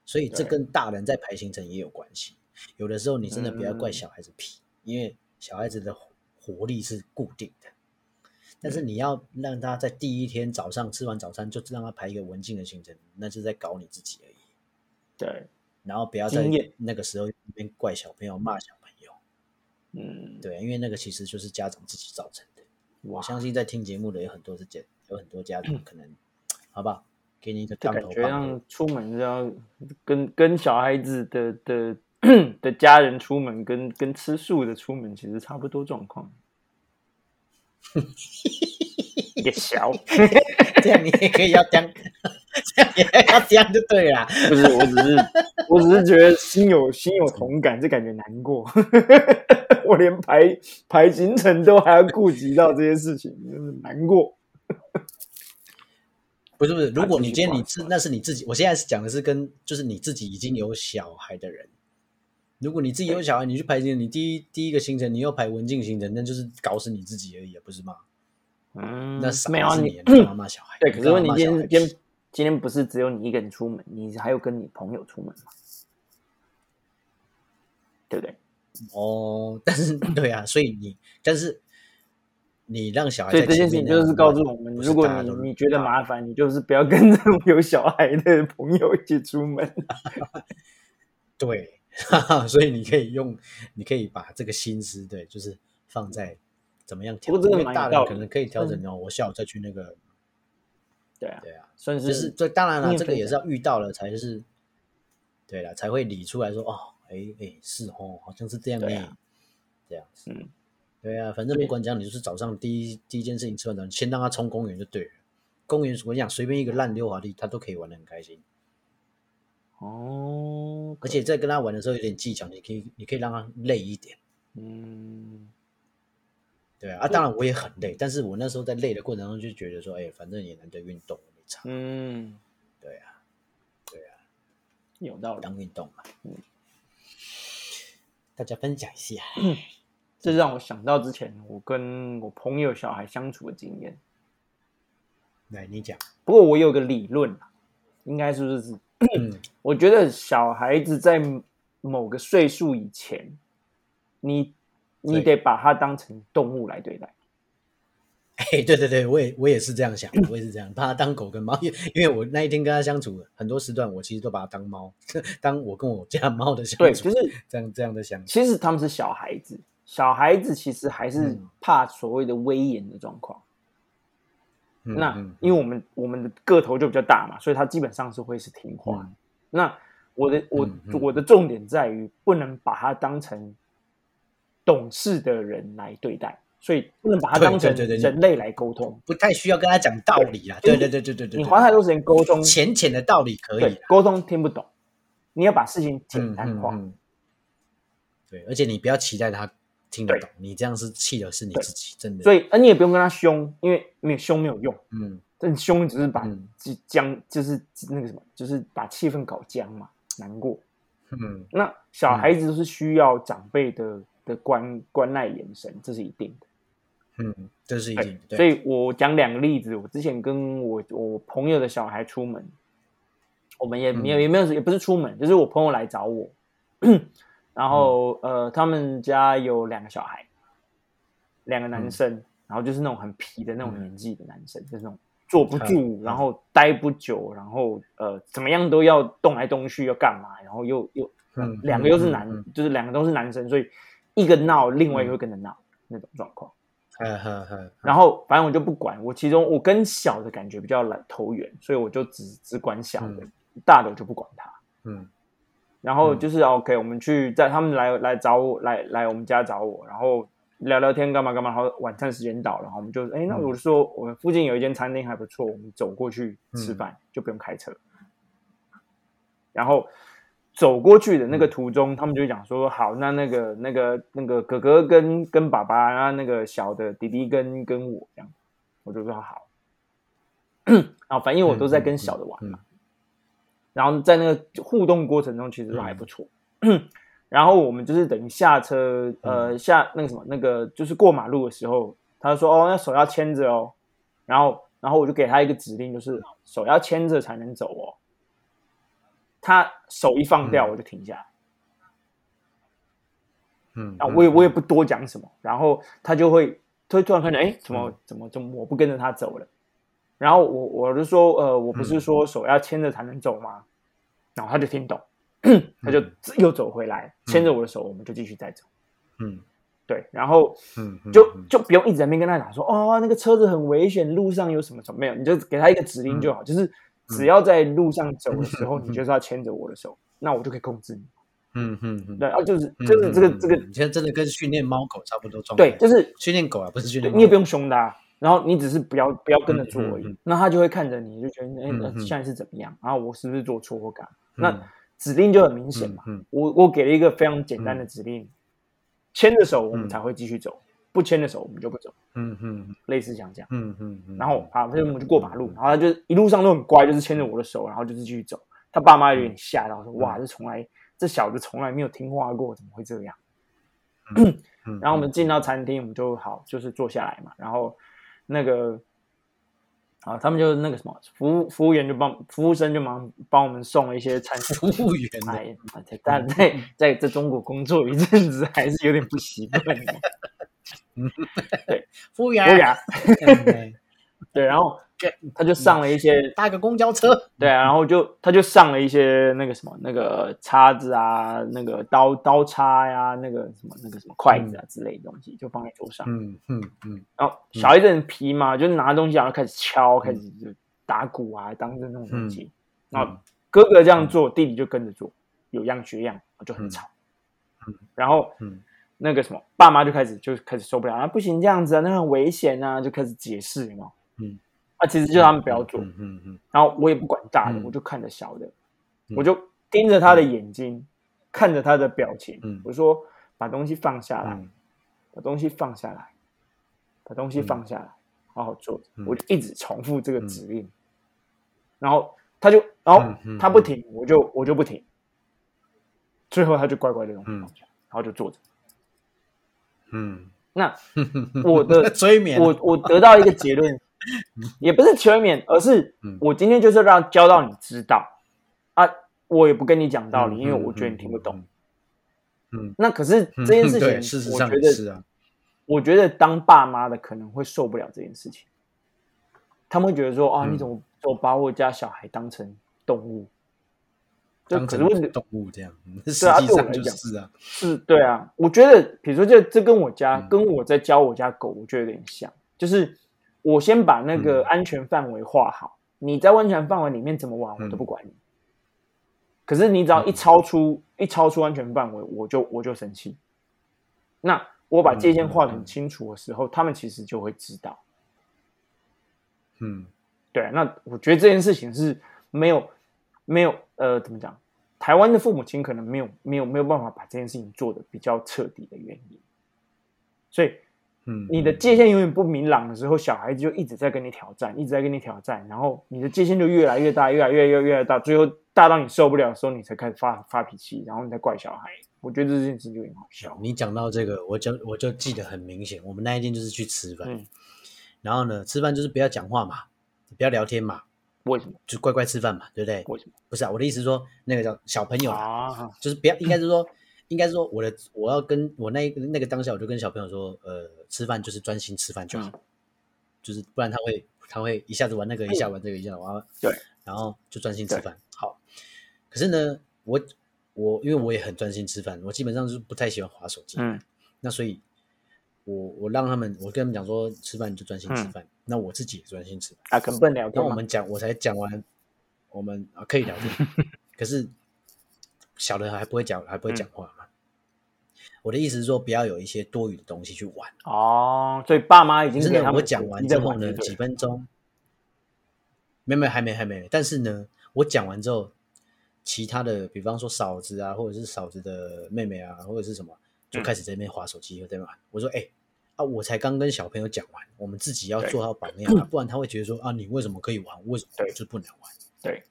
所以这跟大人在排行程也有关系。有的时候你真的不要怪小孩子皮，因为小孩子的活力是固定的。但是你要让他在第一天早上吃完早餐就让他排一个文静的行程，那就在搞你自己而已。对。然后不要在那个时候一边怪小朋友骂小朋友，嗯，对，因为那个其实就是家长自己造成的。我相信在听节目的有很多是家，有很多家长可能，好不好？给你一个感觉像出门就要跟跟小孩子的的 [clears throat] 的家人出门，跟跟吃素的出门其实差不多状况。[laughs] 也小，[laughs] 这样你也可以要这样。[laughs] 这样也要这样就对了，不是，我只是，我只是觉得心有心有同感，就感觉难过。我连排排行程都还要顾及到这些事情，就是难过。不是不是，如果你今天你是那是你自己，我现在是讲的是跟就是你自己已经有小孩的人，如果你自己有小孩，你去排行，你第一第一个行程你要排文静行程，那就是搞死你自己而已，不是吗？嗯，那没有你妈妈小孩，对，可是问你今天今。今天不是只有你一个人出门，你还有跟你朋友出门吗？对不对？哦，但是对啊，所以你但是你让小孩，所以这件事情就是告诉我们，如果你你觉得麻烦，你就是不要跟这种有小孩的朋友一起出门。[laughs] 对，所以你可以用，你可以把这个心思，对，就是放在怎么样调整。因为大人可能可以调整哦，我下午再去那个。对啊，对啊，算是就是这当然了，这个也是要遇到了才是，对了，才会理出来说哦，哎哎是哦，好像是这样哎，这样子，嗯，对啊，反正不管怎样，你就是早上第一第一件事情吃完早，先让他冲公园就对了。公园我跟你讲，随便一个烂溜滑梯，他都可以玩的很开心。哦，而且在跟他玩的时候有点技巧，你可以你可以让他累一点。嗯。对啊，当然我也很累，但是我那时候在累的过程中就觉得说，哎，反正也难得运动，没差。嗯，对啊，对啊，有道理，当运动嘛。嗯，大家分享一下，[clears throat] 这让我想到之前我跟我朋友小孩相处的经验。来，你讲。不过我有个理论应该是不是？[clears throat] 我觉得小孩子在某个岁数以前，你。你得把它当成动物来对待。[laughs] 哎，对对对，我也我也是这样想，我也是这样，把它当狗跟猫，因因为我那一天跟他相处很多时段，我其实都把它当猫，[laughs] 当我跟我家猫的相处，对，就是这样这样的想。其实他们是小孩子，小孩子其实还是怕所谓的威严的状况。那因为我们我们的个头就比较大嘛，所以它基本上是会是听话。那我的我我的重点在于不能把它当成懂事的人来对待。所以不能把它当成人类来沟通，不太需要跟他讲道理啊。对对对对对对，你花太多时间沟通，浅浅的道理可以，沟通听不懂，你要把事情简单化。对，而且你不要期待他听得懂，你这样是气的是你自己，真的。所以，而你也不用跟他凶，因为没有凶没有用。嗯，但凶只是把僵，就是那个什么，就是把气氛搞僵嘛，难过。嗯，那小孩子都是需要长辈的的关关爱眼神，这是一定的。嗯，这是一定。所以我讲两个例子。我之前跟我我朋友的小孩出门，我们也没有也没有也不是出门，就是我朋友来找我，然后呃，他们家有两个小孩，两个男生，然后就是那种很皮的那种年纪的男生，就是那种坐不住，然后待不久，然后呃怎么样都要动来动去要干嘛，然后又又两个又是男，就是两个都是男生，所以一个闹，另外一个会跟着闹那种状况。然后反正我就不管，我其中我跟小的感觉比较来投缘，所以我就只只管小的，大的我就不管他。嗯，然后就是 OK，我们去在他们来来找我来来我们家找我，然后聊聊天干嘛干嘛。然后晚餐时间到了，然后我们就哎，那我说我们附近有一间餐厅还不错，我们走过去吃饭就不用开车。然后。走过去的那个途中，他们就讲说：“好，那那个那个那个哥哥跟跟爸爸，然后那个小的弟弟跟跟我这样，我就说好。[coughs] 然后反正我都在跟小的玩嘛，然后在那个互动过程中，其实都还不错。[clears throat] 然后我们就是等于下车，呃，下那个什么，那个就是过马路的时候，他说：哦，那手要牵着哦。然后，然后我就给他一个指令，就是手要牵着才能走哦。”他手一放掉，我就停下来。嗯，啊，我也我也不多讲什么，然后他就会，他突然看见，哎，怎么怎么怎么我不跟着他走了？然后我我就说，呃，我不是说手要牵着才能走吗？然后他就听懂，[clears throat] 他就又走回来，牵着我的手，我们就继续再走。嗯，对，然后嗯，就就不用一直在那边跟他讲说，哦，那个车子很危险，路上有什么什么没有，你就给他一个指令就好，就是。只要在路上走的时候，你就是要牵着我的手，那我就可以控制你。嗯嗯，对，啊，就是就是这个这个，现在真的跟训练猫狗差不多状态。对，就是训练狗啊，不是训练。你也不用凶它，然后你只是不要不要跟着做而已。那他就会看着你，就觉得哎，那现在是怎么样？然后我是不是做错或干？那指令就很明显嘛。我我给了一个非常简单的指令，牵着手我们才会继续走。不牵着手，我们就不走。嗯嗯，类似像这样。嗯嗯嗯。然后好，所以我们就过马路，然后他就一路上都很乖，就是牵着我的手，然后就是继续走。他爸妈有点吓到，说：“哇，这从来这小子从来没有听话过，怎么会这样？” [clears throat] 然后我们进到餐厅，我们就好，就是坐下来嘛。然后那个啊，他们就那个什么服务服务员就帮服务生就忙帮我们送了一些餐。服务员，哎，但在在在中国工作一阵子，还是有点不习惯。嗯，[laughs] 对，服务员，服务员，[laughs] 对，然后他就上了一些搭个公交车，对啊，然后就他就上了一些那个什么那个叉子啊，那个刀刀叉呀，那个什么那个什么筷子啊之类的东西，就放在桌上。嗯嗯嗯。然后小孩子很皮嘛，就拿东西然后开始敲，开始就打鼓啊，当着那种东西。然后哥哥这样做，弟弟就跟着做，有样学样，就很吵。然后嗯。那个什么，爸妈就开始就开始受不了啊！不行这样子啊，那很危险啊，就开始解释嘛。嗯，啊，其实就他们不要做。嗯嗯。然后我也不管大的，我就看着小的，我就盯着他的眼睛，看着他的表情。嗯，我说把东西放下来，把东西放下来，把东西放下来，好好做。我就一直重复这个指令，然后他就，然后他不停，我就我就不停，最后他就乖乖的东西放下，然后就坐着。嗯，那我的 [laughs] 催眠，我我得到一个结论，[laughs] 也不是催眠，而是我今天就是让教到你知道啊，我也不跟你讲道理，因为我觉得你听不懂。嗯，那可是这件事情，事实上是啊，我觉得当爸妈的可能会受不了这件事情，他们会觉得说啊，你怎么我把我家小孩当成动物？当成动物这样，对啊，对我来讲是啊，是，对啊。我觉得，比如说，这这跟我家，跟我在教我家狗，我觉得有点像，就是我先把那个安全范围画好，你在安全范围里面怎么玩，我都不管你。可是你只要一超出，一超出安全范围，我就我就生气。那我把界限画很清楚的时候，他们其实就会知道。嗯，对。那我觉得这件事情是没有。没有，呃，怎么讲？台湾的父母亲可能没有、没有、没有办法把这件事情做的比较彻底的原因，所以，嗯，你的界限永远不明朗的时候，小孩子就一直在跟你挑战，一直在跟你挑战，然后你的界限就越来越大，越来越越越来越大，最后大到你受不了的时候，你才开始发发脾气，然后你再怪小孩。我觉得这件事情就很好笑。你讲到这个，我就我就记得很明显，我们那一天就是去吃饭，然后呢，吃饭就是不要讲话嘛，不要聊天嘛。为什么？就乖乖吃饭嘛，对不对？为什么？不是啊，我的意思是说，那个叫小朋友啊，就是不要，应该是说，应该是说，我的我要跟我那那个当下，我就跟小朋友说，呃，吃饭就是专心吃饭就好，就是不然他会他会一下子玩那个，一下玩这个，一下玩对，然后就专心吃饭。好，可是呢，我我因为我也很专心吃饭，我基本上是不太喜欢划手机，嗯，那所以。我我让他们，我跟他们讲说，吃饭就专心吃饭。那我自己也专心吃饭。啊，跟笨聊天。那我们讲，我才讲完，我们啊可以聊天。[laughs] 可是小的还不会讲，还不会讲话嘛。我的意思是说，不要有一些多余的东西去玩。哦，所以爸妈已经真的。我讲完之后呢，几分钟，没没还没还没。但是呢，我讲完之后，其他的，比方说嫂子啊，或者是嫂子的妹妹啊，或者是什么。就开始在那边划手机，对吗？我说，哎，啊，我才刚跟小朋友讲完，我们自己要做好榜样啊，不然他会觉得说，啊，你为什么可以玩，为什么就不能玩？对，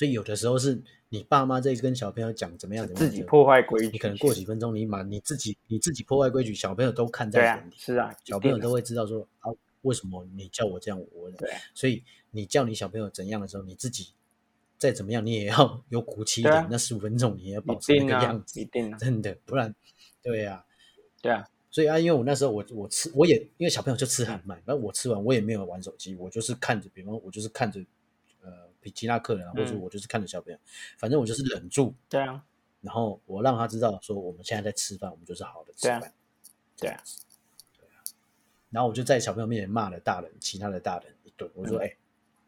所以有的时候是你爸妈在跟小朋友讲怎么样，自己破坏规矩，你可能过几分钟，你把你自己你自己破坏规矩，小朋友都看在眼里，是啊，小朋友都会知道说，啊，为什么你叫我这样，我对，所以你叫你小朋友怎样的时候，你自己再怎么样，你也要 [laughs] 有骨气一点，那十五分钟你也要保持那个样子，一定真的，不然。对呀，对啊，所以啊，因为我那时候我我吃我也因为小朋友就吃很慢，然后我吃完我也没有玩手机，我就是看着，比方我就是看着呃比其他客人啊，或者我就是看着小朋友，反正我就是忍住，对啊，然后我让他知道说我们现在在吃饭，我们就是好的吃饭，对啊，对啊，然后我就在小朋友面前骂了大人，其他的大人一顿，我说哎，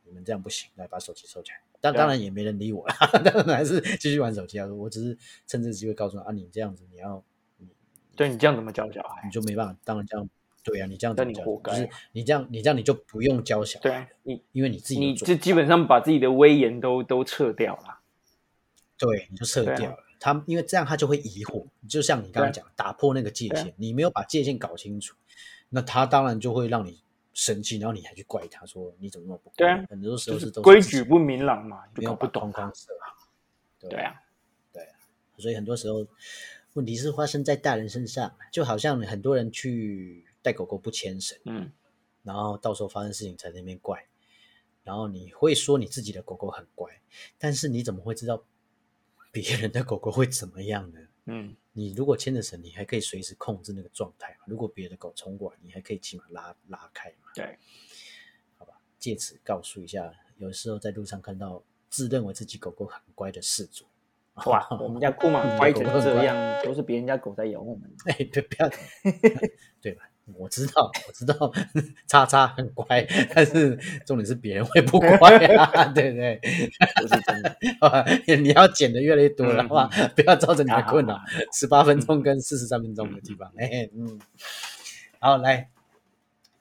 你们这样不行，来把手机收起来，但当然也没人理我了，[laughs] 当然还是继续玩手机啊，我只是趁这个机会告诉他啊，你这样子你要。对你这样怎么教小孩？你就没办法，当然这样，对啊，你这样那你活该。就是你这样，你这样你就不用教小孩。对，你因为你自己，你这基本上把自己的威严都都撤掉了。对，你就撤掉了。他因为这样，他就会疑惑。就像你刚刚讲，打破那个界限，你没有把界限搞清楚，那他当然就会让你生气，然后你还去怪他说你怎么那么不对啊？很多时候是规矩不明朗嘛，没有不懂框设好。对啊，对啊，所以很多时候。问题是发生在大人身上，就好像很多人去带狗狗不牵绳，嗯，然后到时候发生事情才那边怪，然后你会说你自己的狗狗很乖，但是你怎么会知道别人的狗狗会怎么样呢？嗯，你如果牵着绳，你还可以随时控制那个状态如果别的狗冲过来，你还可以起码拉拉开嘛。对，好吧，借此告诉一下，有时候在路上看到自认为自己狗狗很乖的事主。哇，我们家库玛 [laughs] 乖成这样，都是别人家狗在咬我们。哎，对不要，[laughs] 对吧？我知道，我知道，[laughs] 叉叉很乖，但是重点是别人会不乖啊，对不对？不是真的。[laughs] 你要剪的越来越多的话，不要造成你的困扰。十八分钟跟四十三分钟的地方，哎，嗯，好，来，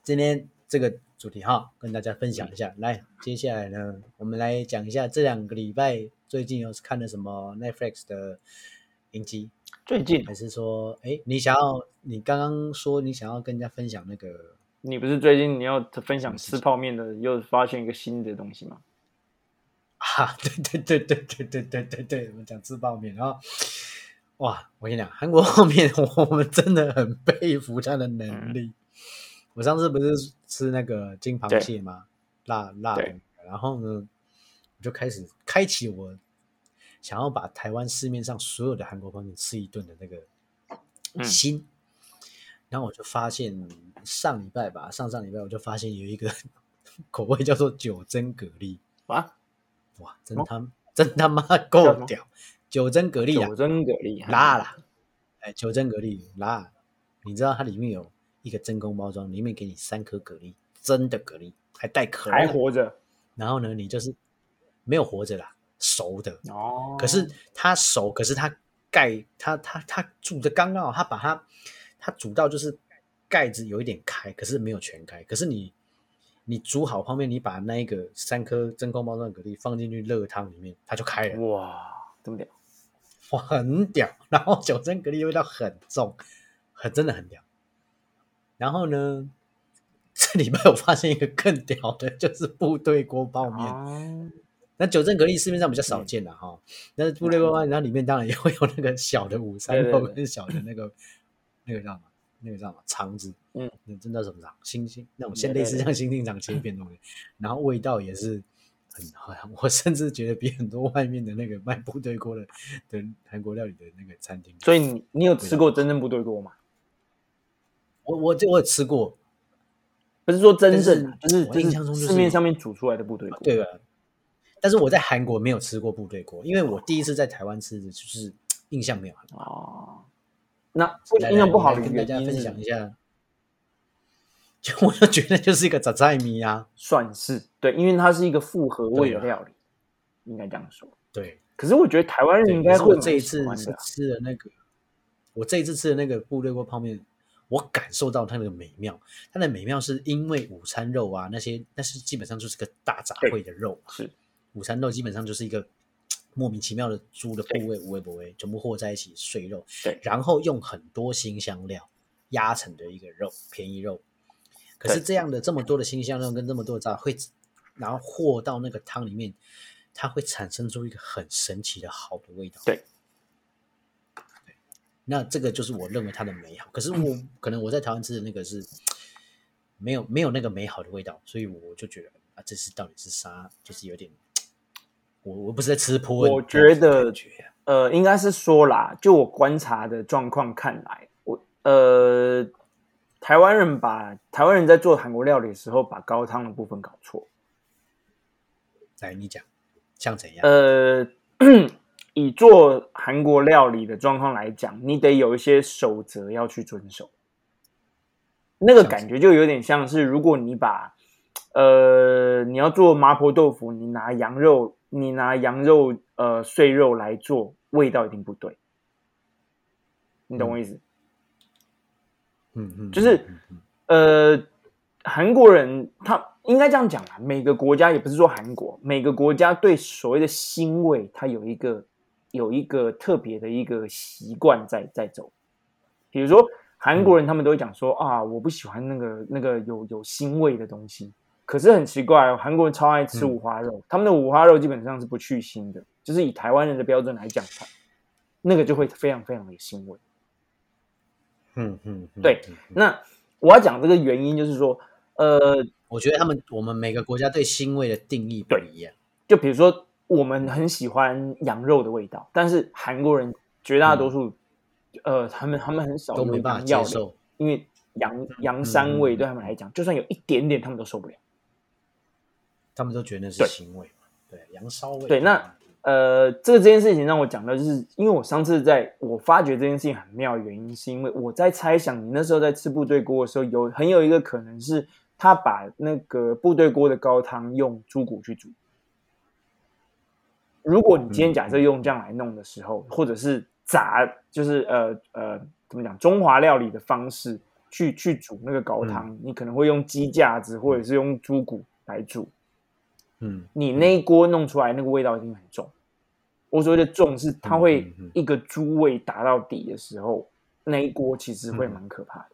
今天这个主题哈，跟大家分享一下。来，接下来呢，我们来讲一下这两个礼拜。最近有看了什么 Netflix 的影集？最近还是说，哎，你想要？你刚刚说你想要跟人家分享那个？你不是最近你要分享吃泡面的，又发现一个新的东西吗？啊，[laughs] 对对对对对对对对对，我们讲吃泡面，然后哇，我跟你讲，韩国泡面，[laughs] 我们真的很佩服他的能力。我上次不是吃那个金螃蟹吗？辣辣的，然后呢？我就开始开启我想要把台湾市面上所有的韩国泡面吃一顿的那个心，然后我就发现上礼拜吧，上上礼拜我就发现有一个 [laughs] 口味叫做九珍蛤蜊。哇，哇，真他真他妈够屌！九珍蛤蜊啊，九珍蛤蜊辣啦，哎，九珍蛤蜊辣，你知道它里面有一个真空包装，里面给你三颗蛤蜊，真的蛤蜊，还带壳，还活着。然后呢，你就是没有活着啦，熟的哦。可是它熟，可是它盖，它它它煮的刚刚好，它把它它煮到就是盖子有一点开，可是没有全开。可是你你煮好泡面，你把那一个三颗真空包装蛤蜊放进去热汤里面，它就开了。哇，这么屌！哇，很屌，然后九蒸蛤蜊味道很重，很真的很屌。然后呢，[laughs] 这礼拜我发现一个更屌的，就是部队锅泡面。那九蒸蛤蜊市面上比较少见的哈，但是部队锅泡面它里面当然也会有那个小的五三肉跟小的那个那个叫什么？那个叫什么肠子？嗯，那真叫什么肠？星星那种，先类似像星星肠切片东西，然后味道也是。很好，我甚至觉得比很多外面的那个卖部队锅的的韩国料理的那个餐厅。所以你你有吃过真正部队锅吗？我我这我也吃过，不是说真正，就是印象中市面上面煮出来的部队锅，对吧？但是我在韩国没有吃过部队锅，因为我第一次在台湾吃的就是 [tsk] 印象没有很好。那印象不好的，跟大家分享一下。[laughs] 就我就觉得就是一个杂菜米啊，算是对，因为它是一个复合味的料理，应该这样说。对，可是我觉得台湾人应该会这一次吃的那个，我这一次吃的那个部队锅泡面，我感受到它那个美妙。它的美妙是因为午餐肉啊，那些那是基本上就是个大杂烩的肉，是午餐肉基本上就是一个莫名其妙的猪的部位，无味不微，全部和在一起碎肉，对，然后用很多新香料压成的一个肉，便宜肉。可是这样的这么多的新香料跟这么多的渣会，然后和到那个汤里面，它会产生出一个很神奇的好的味道。对，那这个就是我认为它的美好。可是我 [laughs] 可能我在台湾吃的那个是没有没有那个美好的味道，所以我就觉得啊，这是到底是啥？就是有点，我我不是在吃破。我觉得呃，应该是说啦，就我观察的状况看来，我呃。台湾人把台湾人在做韩国料理的时候，把高汤的部分搞错。来，你讲，像怎样？呃，以做韩国料理的状况来讲，你得有一些守则要去遵守。那个感觉就有点像是，如果你把呃你要做麻婆豆腐，你拿羊肉，你拿羊肉呃碎肉来做，味道一定不对。你懂我意思？嗯嗯，就是呃，韩国人他应该这样讲啦。每个国家也不是说韩国，每个国家对所谓的腥味，它有一个有一个特别的一个习惯在在走。比如说韩国人，他们都会讲说啊，我不喜欢那个那个有有腥味的东西。可是很奇怪哦，韩国人超爱吃五花肉，他们的五花肉基本上是不去腥的，就是以台湾人的标准来讲，那个就会非常非常的腥味。嗯嗯，对。那我要讲这个原因，就是说，呃，我觉得他们我们每个国家对腥味的定义不一样。就比如说，我们很喜欢羊肉的味道，但是韩国人绝大多数，呃，他们他们很少都没办法接受，因为羊羊膻味对他们来讲，就算有一点点，他们都受不了。他们都觉得那是腥味嘛？对，羊骚味。对，那。呃，这个这件事情让我讲到就是，因为我上次在我发觉这件事情很妙，原因是因为我在猜想，你那时候在吃部队锅的时候，有很有一个可能是他把那个部队锅的高汤用猪骨去煮。如果你今天假设用这样来弄的时候，或者是炸，就是呃呃，怎么讲，中华料理的方式去去煮那个高汤，你可能会用鸡架子或者是用猪骨来煮。嗯，你那一锅弄出来那个味道一定很重。我所谓的重是它会一个猪味打到底的时候，那一锅其实会蛮可怕的。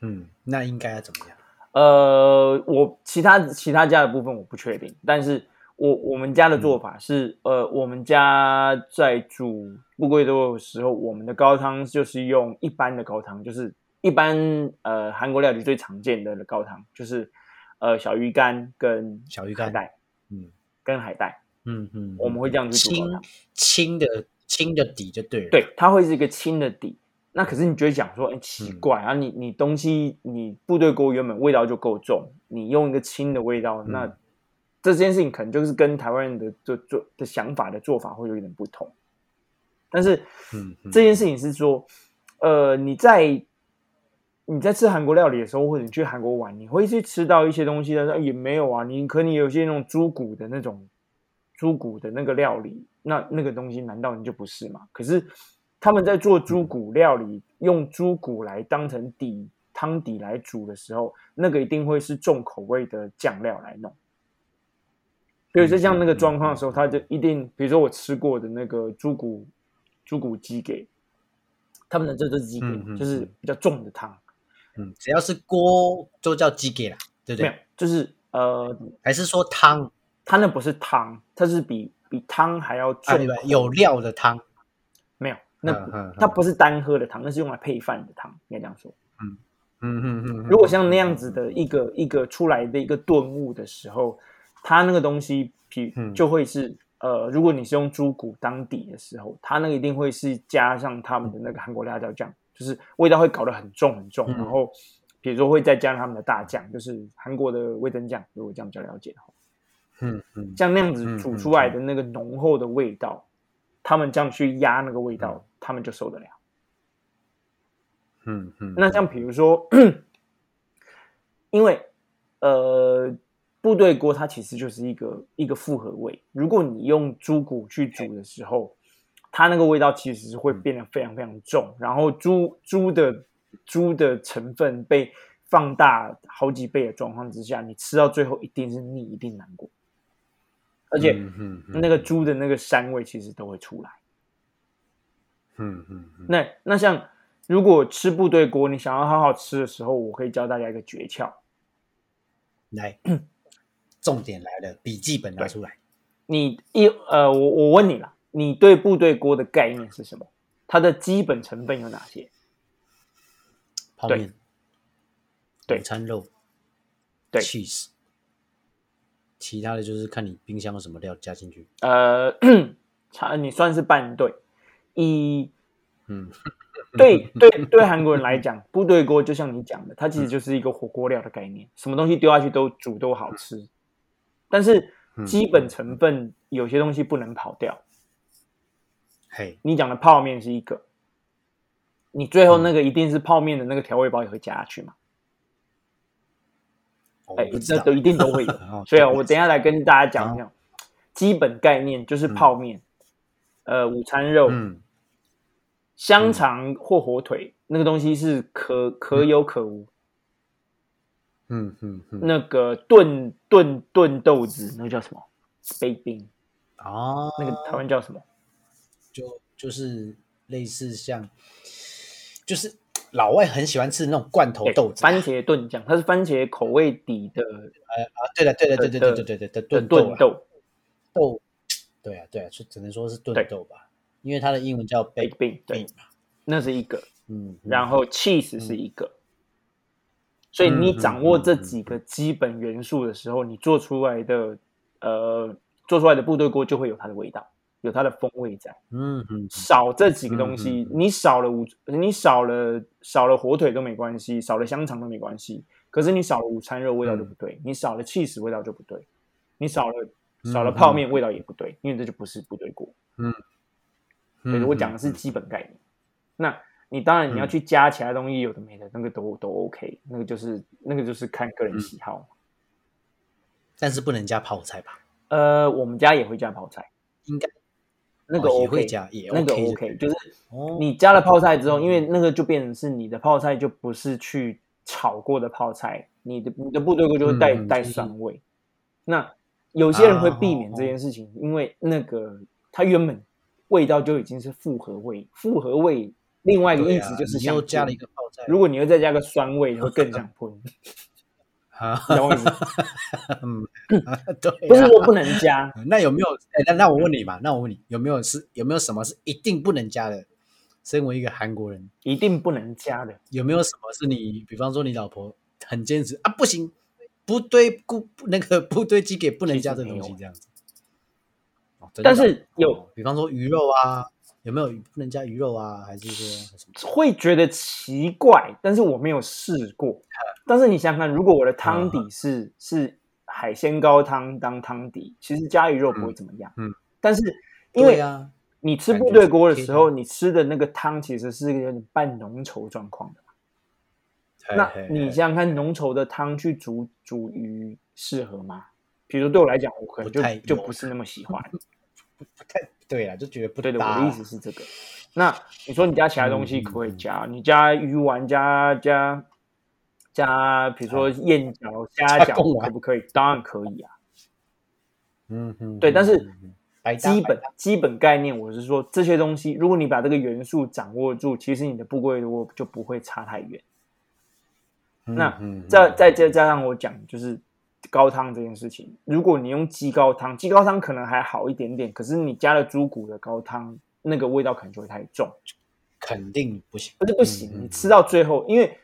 嗯，那应该要怎么样？呃，我其他其他家的部分我不确定，但是我我们家的做法是，呃，我们家在煮不贵多的时候，我们的高汤就是用一般的高汤，就是一般呃韩国料理最常见的高汤，就是。呃，小鱼干跟小鱼干带，嗯，跟海带，嗯嗯，我们会这样子清清的清的底就对了，对，它会是一个清的底，那可是你觉得讲说，哎，奇怪啊，你你东西你部队锅原本味道就够重，你用一个轻的味道，那这件事情可能就是跟台湾人的做做的想法的做法会有一点不同。但是，嗯，这件事情是说，呃，你在你在吃韩国料理的时候，或者你去韩国玩，你会去吃到一些东西的，也没有啊，你可能有些那种猪骨的那种猪骨的那个料理，那那个东西难道你就不是吗？可是。他们在做猪骨料理，用猪骨来当成底汤底来煮的时候，那个一定会是重口味的酱料来弄。所以，就像那个状况的时候，他就一定，比如说我吃过的那个猪骨猪骨鸡给，他们的这都是鸡给，就是比较重的汤。嗯，只要是锅就叫鸡给啦，对不对？没有，就是呃，还是说汤？它那不是汤，它是比比汤还要重，有料的汤。没有。那它不是单喝的汤，那是用来配饭的汤，应该这样说。嗯嗯嗯嗯。如果像那样子的一个一个出来的一个顿悟的时候，它那个东西，皮就会是呃，如果你是用猪骨当底的时候，它那个一定会是加上他们的那个韩国辣椒酱，就是味道会搞得很重很重。然后比如说会再加上他们的大酱，就是韩国的味增酱，如果这样比较了解的话，嗯嗯，像那样子煮出来的那个浓厚的味道。他们这样去压那个味道，他们就受得了。嗯嗯。那像比如说，因为呃，部队锅它其实就是一个一个复合味。如果你用猪骨去煮的时候，它那个味道其实是会变得非常非常重。然后猪猪的猪的成分被放大好几倍的状况之下，你吃到最后一定是腻，一定难过。而且，那个猪的那个膻味其实都会出来。嗯嗯。那那像如果吃部队锅，你想要好好吃的时候，我可以教大家一个诀窍。来，[clears throat] 重点来了，笔记本拿出来。你一呃，我我问你了，你对部队锅的概念是什么？它的基本成分有哪些？泡面、对，午餐肉、对，cheese。其他的就是看你冰箱有什么料加进去。呃，[clears throat] 差你算是半对，一，嗯，对对对，韩国人来讲，部队锅就像你讲的，它其实就是一个火锅料的概念，什么东西丢下去都煮都好吃。但是基本成分有些东西不能跑掉。嘿，你讲的泡面是一个，你最后那个一定是泡面的那个调味包也会加下去嘛？哎，这都一定都会有，[laughs] 所以啊，我等下来跟大家讲讲基本概念，就是泡面，呃，午餐肉，香肠或火腿，那个东西是可可有可无。嗯嗯嗯，那个炖炖炖豆子，那个叫什么？杯冰哦，那个台湾叫什么？就就是类似像，就是。老外很喜欢吃的那种罐头豆子，番茄炖酱，它是番茄口味底的。呃啊，对的，对的，对对对对对对的炖炖豆豆，对啊对啊，就只能说是炖豆吧，因为它的英文叫 baked bean，对，那是一个，嗯，然后 cheese 是一个，所以你掌握这几个基本元素的时候，你做出来的呃做出来的部队锅就会有它的味道。有它的风味在，嗯嗯，少这几个东西，你少了午，你少了少了火腿都没关系，少了香肠都没关系。可是你少了午餐肉，味道就不对；你少了 cheese，味道就不对；你少了少了泡面，味道也不对，因为这就不是部队锅。嗯，对，我讲的是基本概念。那你当然你要去加其他东西，有的没的，那个都都 OK，那个就是那个就是看个人喜好。但是不能加泡菜吧？呃，我们家也会加泡菜，应该。那个 OK，那个 OK，就是你加了泡菜之后，因为那个就变成是你的泡菜就不是去炒过的泡菜，你的你的部队锅就会带带酸味。那有些人会避免这件事情，因为那个它原本味道就已经是复合味，复合味另外一个意思就是又加了一个泡菜，如果你又再加个酸味，会更想 [laughs] 喷。啊，懂我意思？嗯，[laughs] 对，不是说不能加。[laughs] 那有没有？哎，那那我问你嘛，那我问你，有没有是有没有什么是一定不能加的？身为一个韩国人，一定不能加的，有没有什么是你？比方说，你老婆很坚持啊，不行，不对，不那个不对鸡给不能加这东西，这样子。但是有，比方说鱼肉啊，有没有不能加鱼肉啊？还是说什么？会觉得奇怪，但是我没有试过。但是你想想看，如果我的汤底是是海鲜高汤当汤底，其实加鱼肉不会怎么样。嗯。但是因为啊，你吃部队锅的时候，你吃的那个汤其实是有点半浓稠状况的。那你想想看，浓稠的汤去煮煮鱼适合吗？比如对我来讲，我可能就就不是那么喜欢。[laughs] 不 [laughs] 太对啊，就觉得不对的。我的意思是这个。那你说你加其他东西可不可以加？你加鱼丸，加加加，比如说燕饺、加饺，可不可以？当然可以啊。嗯嗯，对。但是基本基本概念，我是说这些东西，如果你把这个元素掌握住，其实你的不贵我就不会差太远。那再再再加上我讲，就是。高汤这件事情，如果你用鸡高汤，鸡高汤可能还好一点点，可是你加了猪骨的高汤，那个味道可能就会太重，肯定不行，不是不行。你吃到最后，因为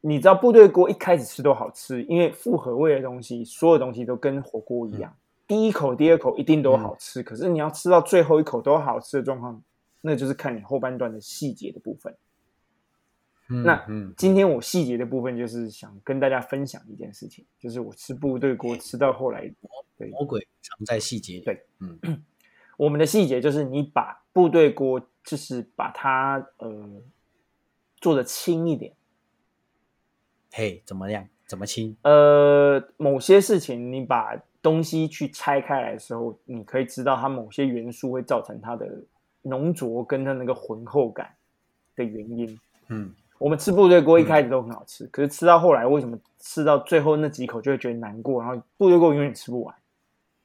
你知道部队锅一开始吃都好吃，因为复合味的东西，所有东西都跟火锅一样，第一口、第二口一定都好吃，可是你要吃到最后一口都好吃的状况，那就是看你后半段的细节的部分。那今天我细节的部分就是想跟大家分享一件事情，就是我吃部队锅吃到后来，对魔鬼藏在细节。对，嗯，[clears throat] 我们的细节就是你把部队锅就是把它呃做的轻一点。嘿，怎么样？怎么轻？呃，某些事情你把东西去拆开来的时候，你可以知道它某些元素会造成它的浓浊跟它那个浑厚感的原因。嗯。我们吃部队锅一开始都很好吃，可是吃到后来，为什么吃到最后那几口就会觉得难过？然后部队锅永远吃不完，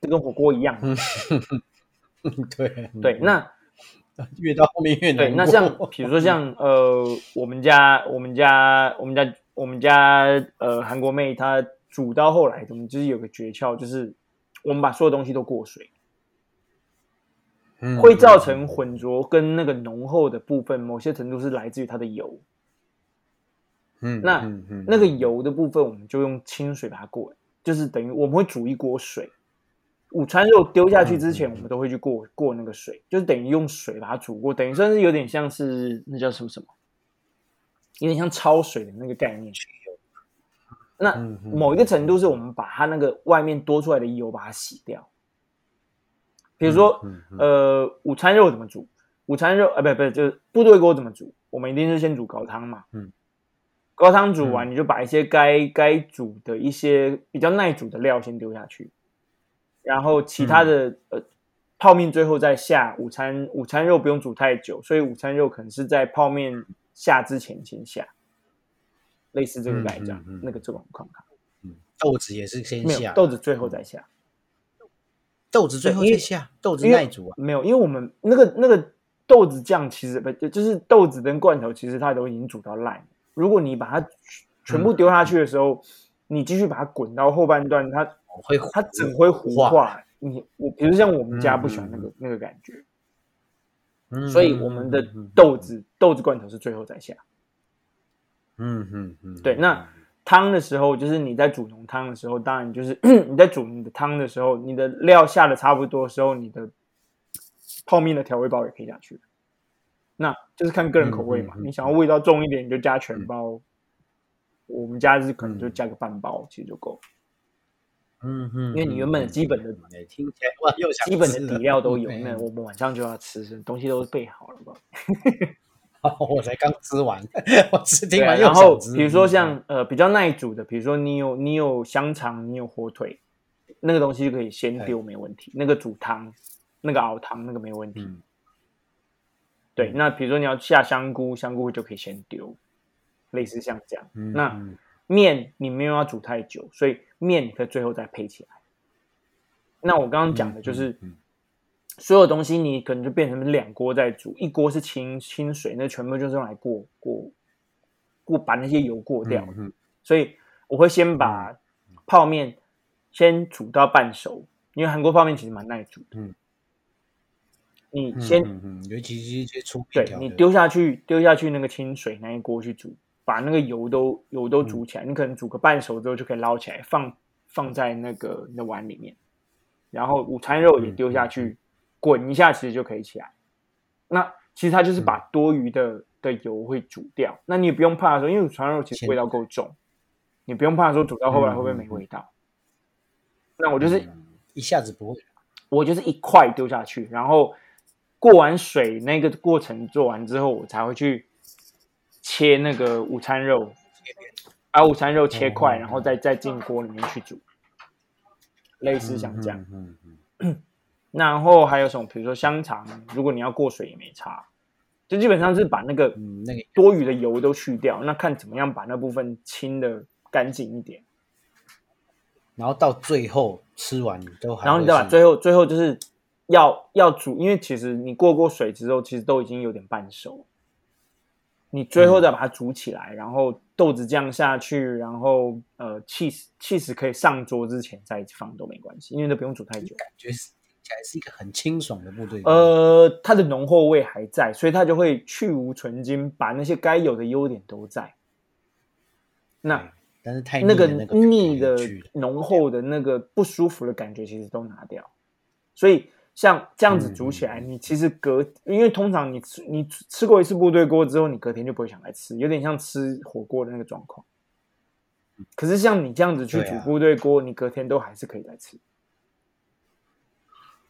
就跟火锅一样。[laughs] 对对，那 [laughs] 越到后面越难。对，那像比如说像呃，我们家我们家我们家我们家呃韩国妹她煮到后来，我们就是有个诀窍，就是我们把所有东西都过水，会造成混浊跟那个浓厚的部分，某些程度是来自于它的油。嗯，那那个油的部分，我们就用清水把它过，就是等于我们会煮一锅水，午餐肉丢下去之前，我们都会去过过那个水，就是等于用水把它煮过，等于算是有点像是那叫什么什么，有点像焯水的那个概念。那某一个程度是我们把它那个外面多出来的油把它洗掉。比如说，呃，午餐肉怎么煮？午餐肉啊，不不，就是部队锅怎么煮？我们一定是先煮高汤嘛。嗯。高汤煮完，你就把一些该该煮的一些比较耐煮的料先丢下去，然后其他的呃泡面最后再下。午餐午餐肉不用煮太久，所以午餐肉可能是在泡面下之前先下，类似这个来讲，那个这种状况。嗯，豆子也是先下，豆子最后再下，豆子最后再下，豆子耐煮啊？没有，因为我们那个那个豆子酱其实不就是豆子跟罐头，其实它都已经煮到烂。如果你把它全部丢下去的时候，你继续把它滚到后半段，它会它整会糊化。你我比如像我们家不喜欢那个那个感觉，所以我们的豆子豆子罐头是最后再下。嗯嗯嗯，对。那汤的时候，就是你在煮浓汤的时候，当然就是 [clears throat] 你在煮你的汤的时候，你的料下的差不多的时候，你的泡面的调味包也可以下去。那就是看个人口味嘛，你想要味道重一点，你就加全包。我们家是可能就加个半包，其实就够。嗯嗯，因为你原本的基本的听起来哇，又基本的底料都有，[laughs] 那我们晚上就要吃，东西都备好了吧？[laughs] 我才刚吃完，[laughs] 我吃听完然后比如说像呃比较耐煮的，比如说你有你有香肠，你有火腿，那个东西就可以先丢，没问题。那个煮汤，那个熬汤，那个没问题。对，那比如说你要下香菇，香菇就可以先丢，类似像这样。那面你没有要煮太久，所以面你可以最后再配起来。那我刚刚讲的就是，所有东西你可能就变成两锅在煮，一锅是清清水，那全部就是用来过过过把那些油过掉。所以我会先把泡面先煮到半熟，因为韩国泡面其实蛮耐煮的。你先，尤其是一些粗对你丢下去，丢下去那个清水那一锅去煮，把那个油都油都煮起来。你可能煮个半熟之后就可以捞起来，放放在那个那碗里面。然后午餐肉也丢下去，滚一下，其实就可以起来。那其实它就是把多余的的油会煮掉。那你也不用怕说，因为午餐肉其实味道够重，你不用怕说煮到后来会不会没味道。那我就是一下子不会，我就是一块丢下去，然后过完水那个过程做完之后，我才会去切那个午餐肉，把午餐肉切块，然后再再进锅里面去煮，类似像这样。[clears throat] 然后还有什么？比如说香肠，如果你要过水也没差，就基本上是把那个那个多余的油都去掉，那看怎么样把那部分清的干净一点。然后到最后吃完都还，然后你知道吧？最后最后就是要要煮，因为其实你过过水之后，其实都已经有点半熟。你最后再把它煮起来，然后豆子酱下去，然后呃，cheese cheese 可以上桌之前再放都没关系，因为都不用煮太久。感觉是起来是一个很清爽的部队。呃，它的浓厚味还在，所以它就会去无存精，把那些该有的优点都在。那。但是太那个腻的浓厚的那个不舒服的感觉，其实都拿掉。所以像这样子煮起来，你其实隔，因为通常你吃你吃过一次部队锅之后，你隔天就不会想来吃，有点像吃火锅的那个状况。可是像你这样子去煮部队锅，你隔天都还是可以来吃。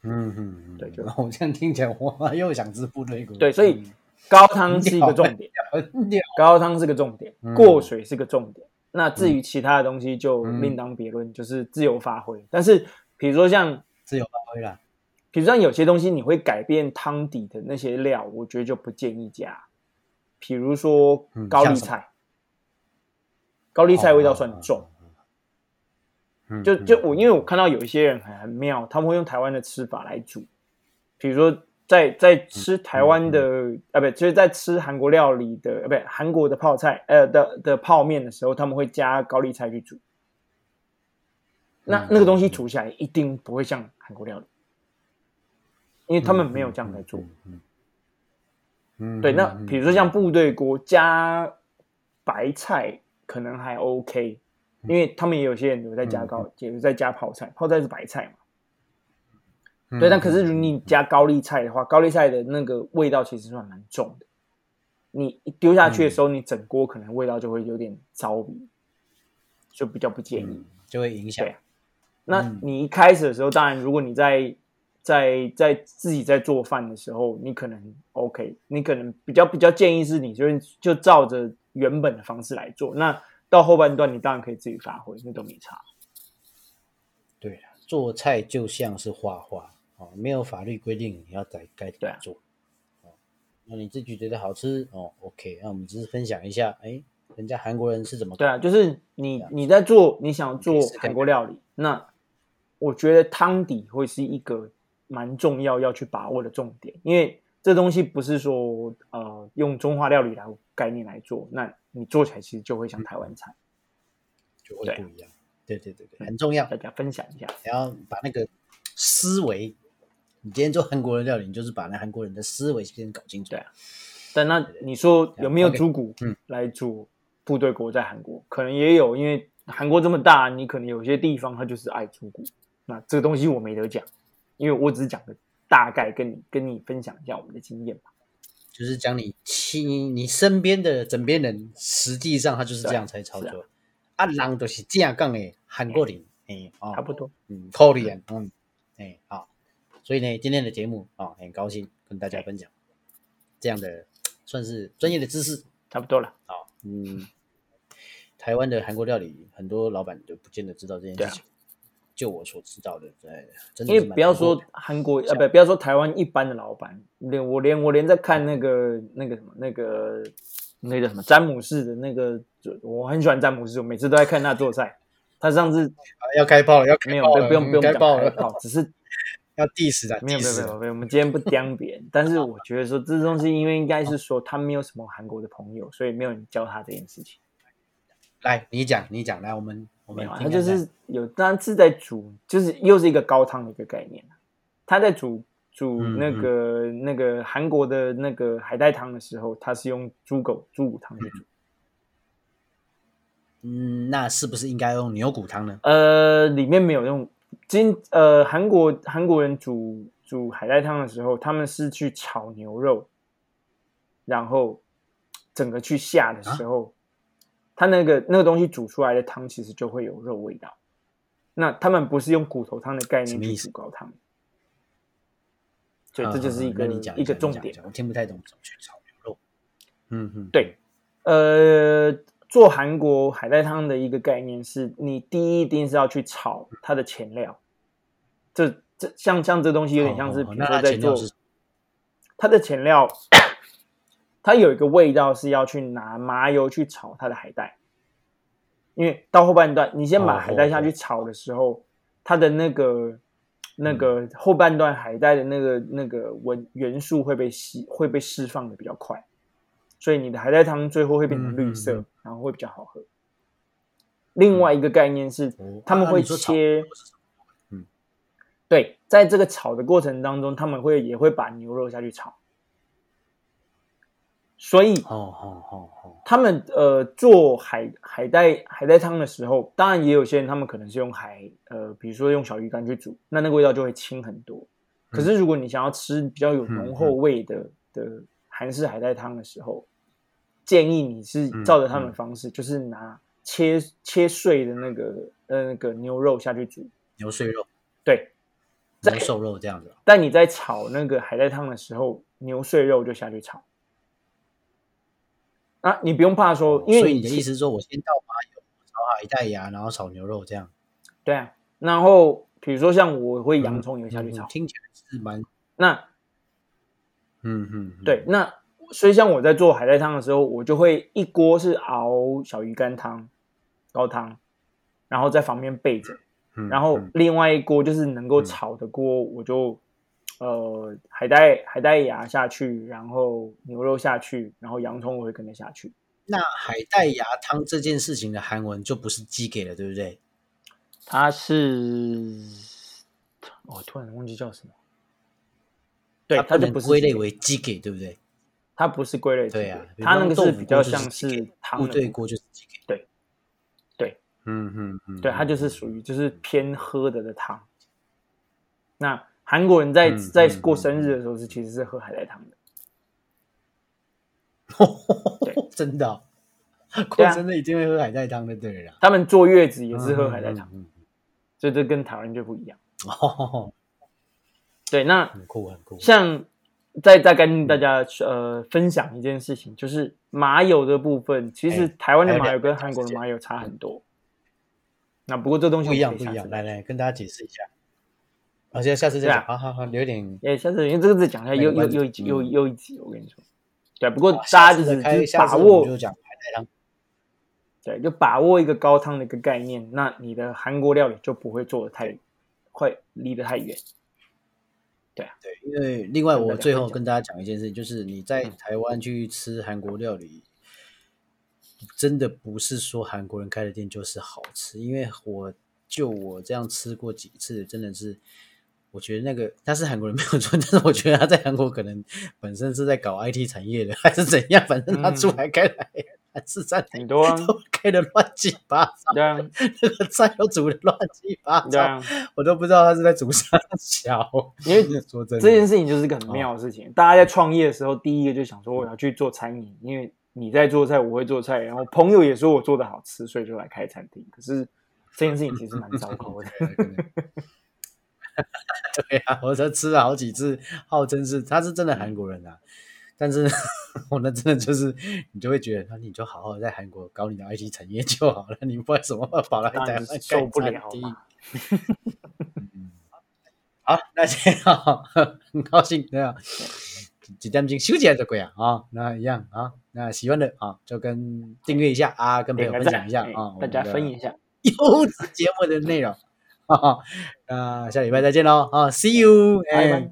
嗯嗯，对，就我这样听起来，我又想吃部队锅。对，所以高汤是一个重点，[laughs] 高汤是个重点，过水是个重点。那至于其他的东西就另当别论，就是自由发挥。但是比如说像自由发挥啦，比如说有些东西你会改变汤底的那些料，我觉得就不建议加。比如说高丽菜，高丽菜味道算重。就就我因为我看到有一些人很很妙，他们会用台湾的吃法来煮，比如说。在在吃台湾的啊，不，就是在吃韩国料理的，啊，不，韩国的泡菜，呃的的泡面的时候，他们会加高丽菜去煮。那那个东西煮起来一定不会像韩国料理，因为他们没有这样在做。嗯，对。那比如说像部队锅加白菜，可能还 OK，因为他们也有些人有在加高，也有在加泡菜，泡菜是白菜嘛。对，但可是如你加高丽菜的话，高丽菜的那个味道其实算蛮重的。你一丢下去的时候，你整锅可能味道就会有点糟鼻，就比较不建议，就会影响。那你一开始的时候，当然如果你在在在自己在做饭的时候，你可能 OK，你可能比较比较建议是你就是就照着原本的方式来做。那到后半段，你当然可以自己发挥，那都没差。对，做菜就像是画画。哦，没有法律规定你要在该怎么做，哦，那你自己觉得好吃哦，OK，那我们只是分享一下，哎，人家韩国人是怎么对啊，就是你你在做你想做韩国料理，那我觉得汤底会是一个蛮重要要去把握的重点，因为这东西不是说呃用中华料理来概念来做，那你做起来其实就会像台湾菜，就会不一样，对对对对，很重要，大家分享一下，然后把那个思维。你今天做韩国的料理，你就是把那韩国人的思维先搞清楚。对啊，但那你说有没有猪骨来煮部队锅在韩国？可能也有，因为韩国这么大，你可能有些地方他就是爱猪骨。那这个东西我没得讲，因为我只是讲个大概，跟你跟你分享一下我们的经验嘛。就是讲你亲你身边的枕边人，实际上他就是这样才操作。啊，人都是这样讲的，韩国人，哎，差不多，嗯，可怜，嗯，哎，好。所以呢，今天的节目啊，很高兴跟大家分享这样的算是专业的知识，差不多了啊。嗯，台湾的韩国料理，很多老板都不见得知道这件事情。就我所知道的，对，因为不要说韩国啊，不不要说台湾一般的老板，连我连我连在看那个那个什么那个那个什么詹姆士的那个，我很喜欢詹姆士，我每次都在看他做菜。他上次要开炮了，要没有不用不用开炮了，只是。[laughs] 要 diss 的，没有没有没有没有，我们今天不刁别人，但是我觉得说这东西，因为应该是说他没有什么韩国的朋友，所以没有人教他这件事情。来，你讲你讲，来我们我们他就是有当是在煮，就是又是一个高汤的一个概念他在煮煮那个那个韩国的那个海带汤的时候，他是用猪狗猪骨汤去煮。嗯，那是不是应该用牛骨汤呢？呃，里面没有用。今呃，韩国韩国人煮煮海带汤的时候，他们是去炒牛肉，然后整个去下的时候，它那个那个东西煮出来的汤其实就会有肉味道。那他们不是用骨头汤的概念去煮高汤，所以这就是一个一个重点。我听不太懂怎么去炒牛肉。嗯嗯，对，呃，做韩国海带汤的一个概念是，你第一一定是要去炒它的前料。这这像像这东西有点像是，比如说在做它的前料，它有一个味道是要去拿麻油去炒它的海带，因为到后半段你先把海带下去炒的时候，它的那个那个后半段海带的那个那个文元素会被吸会被释放的比较快，所以你的海带汤最后会变成绿色，然后会比较好喝。另外一个概念是他们会切。嗯对，在这个炒的过程当中，他们会也会把牛肉下去炒，所以哦哦哦哦，他们呃做海海带海带汤的时候，当然也有些人他们可能是用海呃，比如说用小鱼干去煮，那那个味道就会轻很多。可是如果你想要吃比较有浓厚味的的韩式海带汤的时候，建议你是照着他们的方式，就是拿切切碎的那个呃那个牛肉下去煮牛碎肉，对。在瘦肉这样子，但你在炒那个海带汤的时候，牛碎肉就下去炒。啊，你不用怕说，因为你的意思是说我先倒麻油炒好一袋芽，然后炒牛肉这样。对啊，然后比如说像我会洋葱油下去炒，听起来是蛮那，嗯嗯，对，那所以像我在做海带汤的时候，我就会一锅是熬小鱼干汤高汤，然后在旁边备着。然后另外一锅就是能够炒的锅，我就呃海带海带芽下去，然后牛肉下去，然后洋葱我会跟着下去。那海带芽汤这件事情的韩文就不是鸡给了，对不对？它是，我突然忘记叫什么。对，它就不是归类为鸡给，对不对？它不是归类，对啊，它那个是比较像是部队锅就是鸡给，对。嗯嗯嗯，对，它就是属于就是偏喝的的汤。那韩国人在在过生日的时候是其实是喝海带汤的。[laughs] 对，真的，过生日一定会喝海带汤的，对了。他们坐月子也是喝海带汤，所以这跟台湾就不一样。哦，[laughs] 对，那很酷很酷。像再再跟大家呃分享一件事情，就是麻油的部分，其实台湾的麻油跟韩国的麻油差很多。那不过这东西不一样，不一样。来来，跟大家解释一下。而且下次再讲。好好好，有点。哎，下次因为这个再讲一下，又又又一集，又又一集。我跟你说，对。不过大家就是把握，就讲海带汤。对，就把握一个高汤的一个概念，那你的韩国料理就不会做的太快，离得太远。对啊，对。因为另外，我最后跟大家讲一件事，就是你在台湾去吃韩国料理。真的不是说韩国人开的店就是好吃，因为我就我这样吃过几次，真的是我觉得那个他是韩国人没有错，[laughs] 但是我觉得他在韩国可能本身是在搞 IT 产业的，还是怎样，反正他出来开来还是在很多都开 [laughs] 的乱七八糟，对啊，那个菜都煮的乱七八糟，我都不知道他是在煮啥小。因为 [laughs] 说真的，这件事情就是个很妙的事情，大家在创业的时候，第一个就想说我要去做餐饮，因为。你在做菜，我会做菜，然后朋友也说我做的好吃，所以就来开餐厅。可是这件事情其实蛮糟糕的。[laughs] 对啊，我这吃了好几次，号称是他是真的韩国人啊，但是 [laughs] 我那真的就是你就会觉得，那你就好好在韩国搞你的 IT 产业就好了，你为什么跑来台湾受不了？好，那先 [laughs] 好，很高兴这样。几点钟休息就可以啊？啊，那一样啊。那喜欢的啊，就跟订阅一下啊，跟朋友分享一下啊，大家分一下优质节目的内容。[laughs] 那下礼拜再见喽啊，See you，拜拜。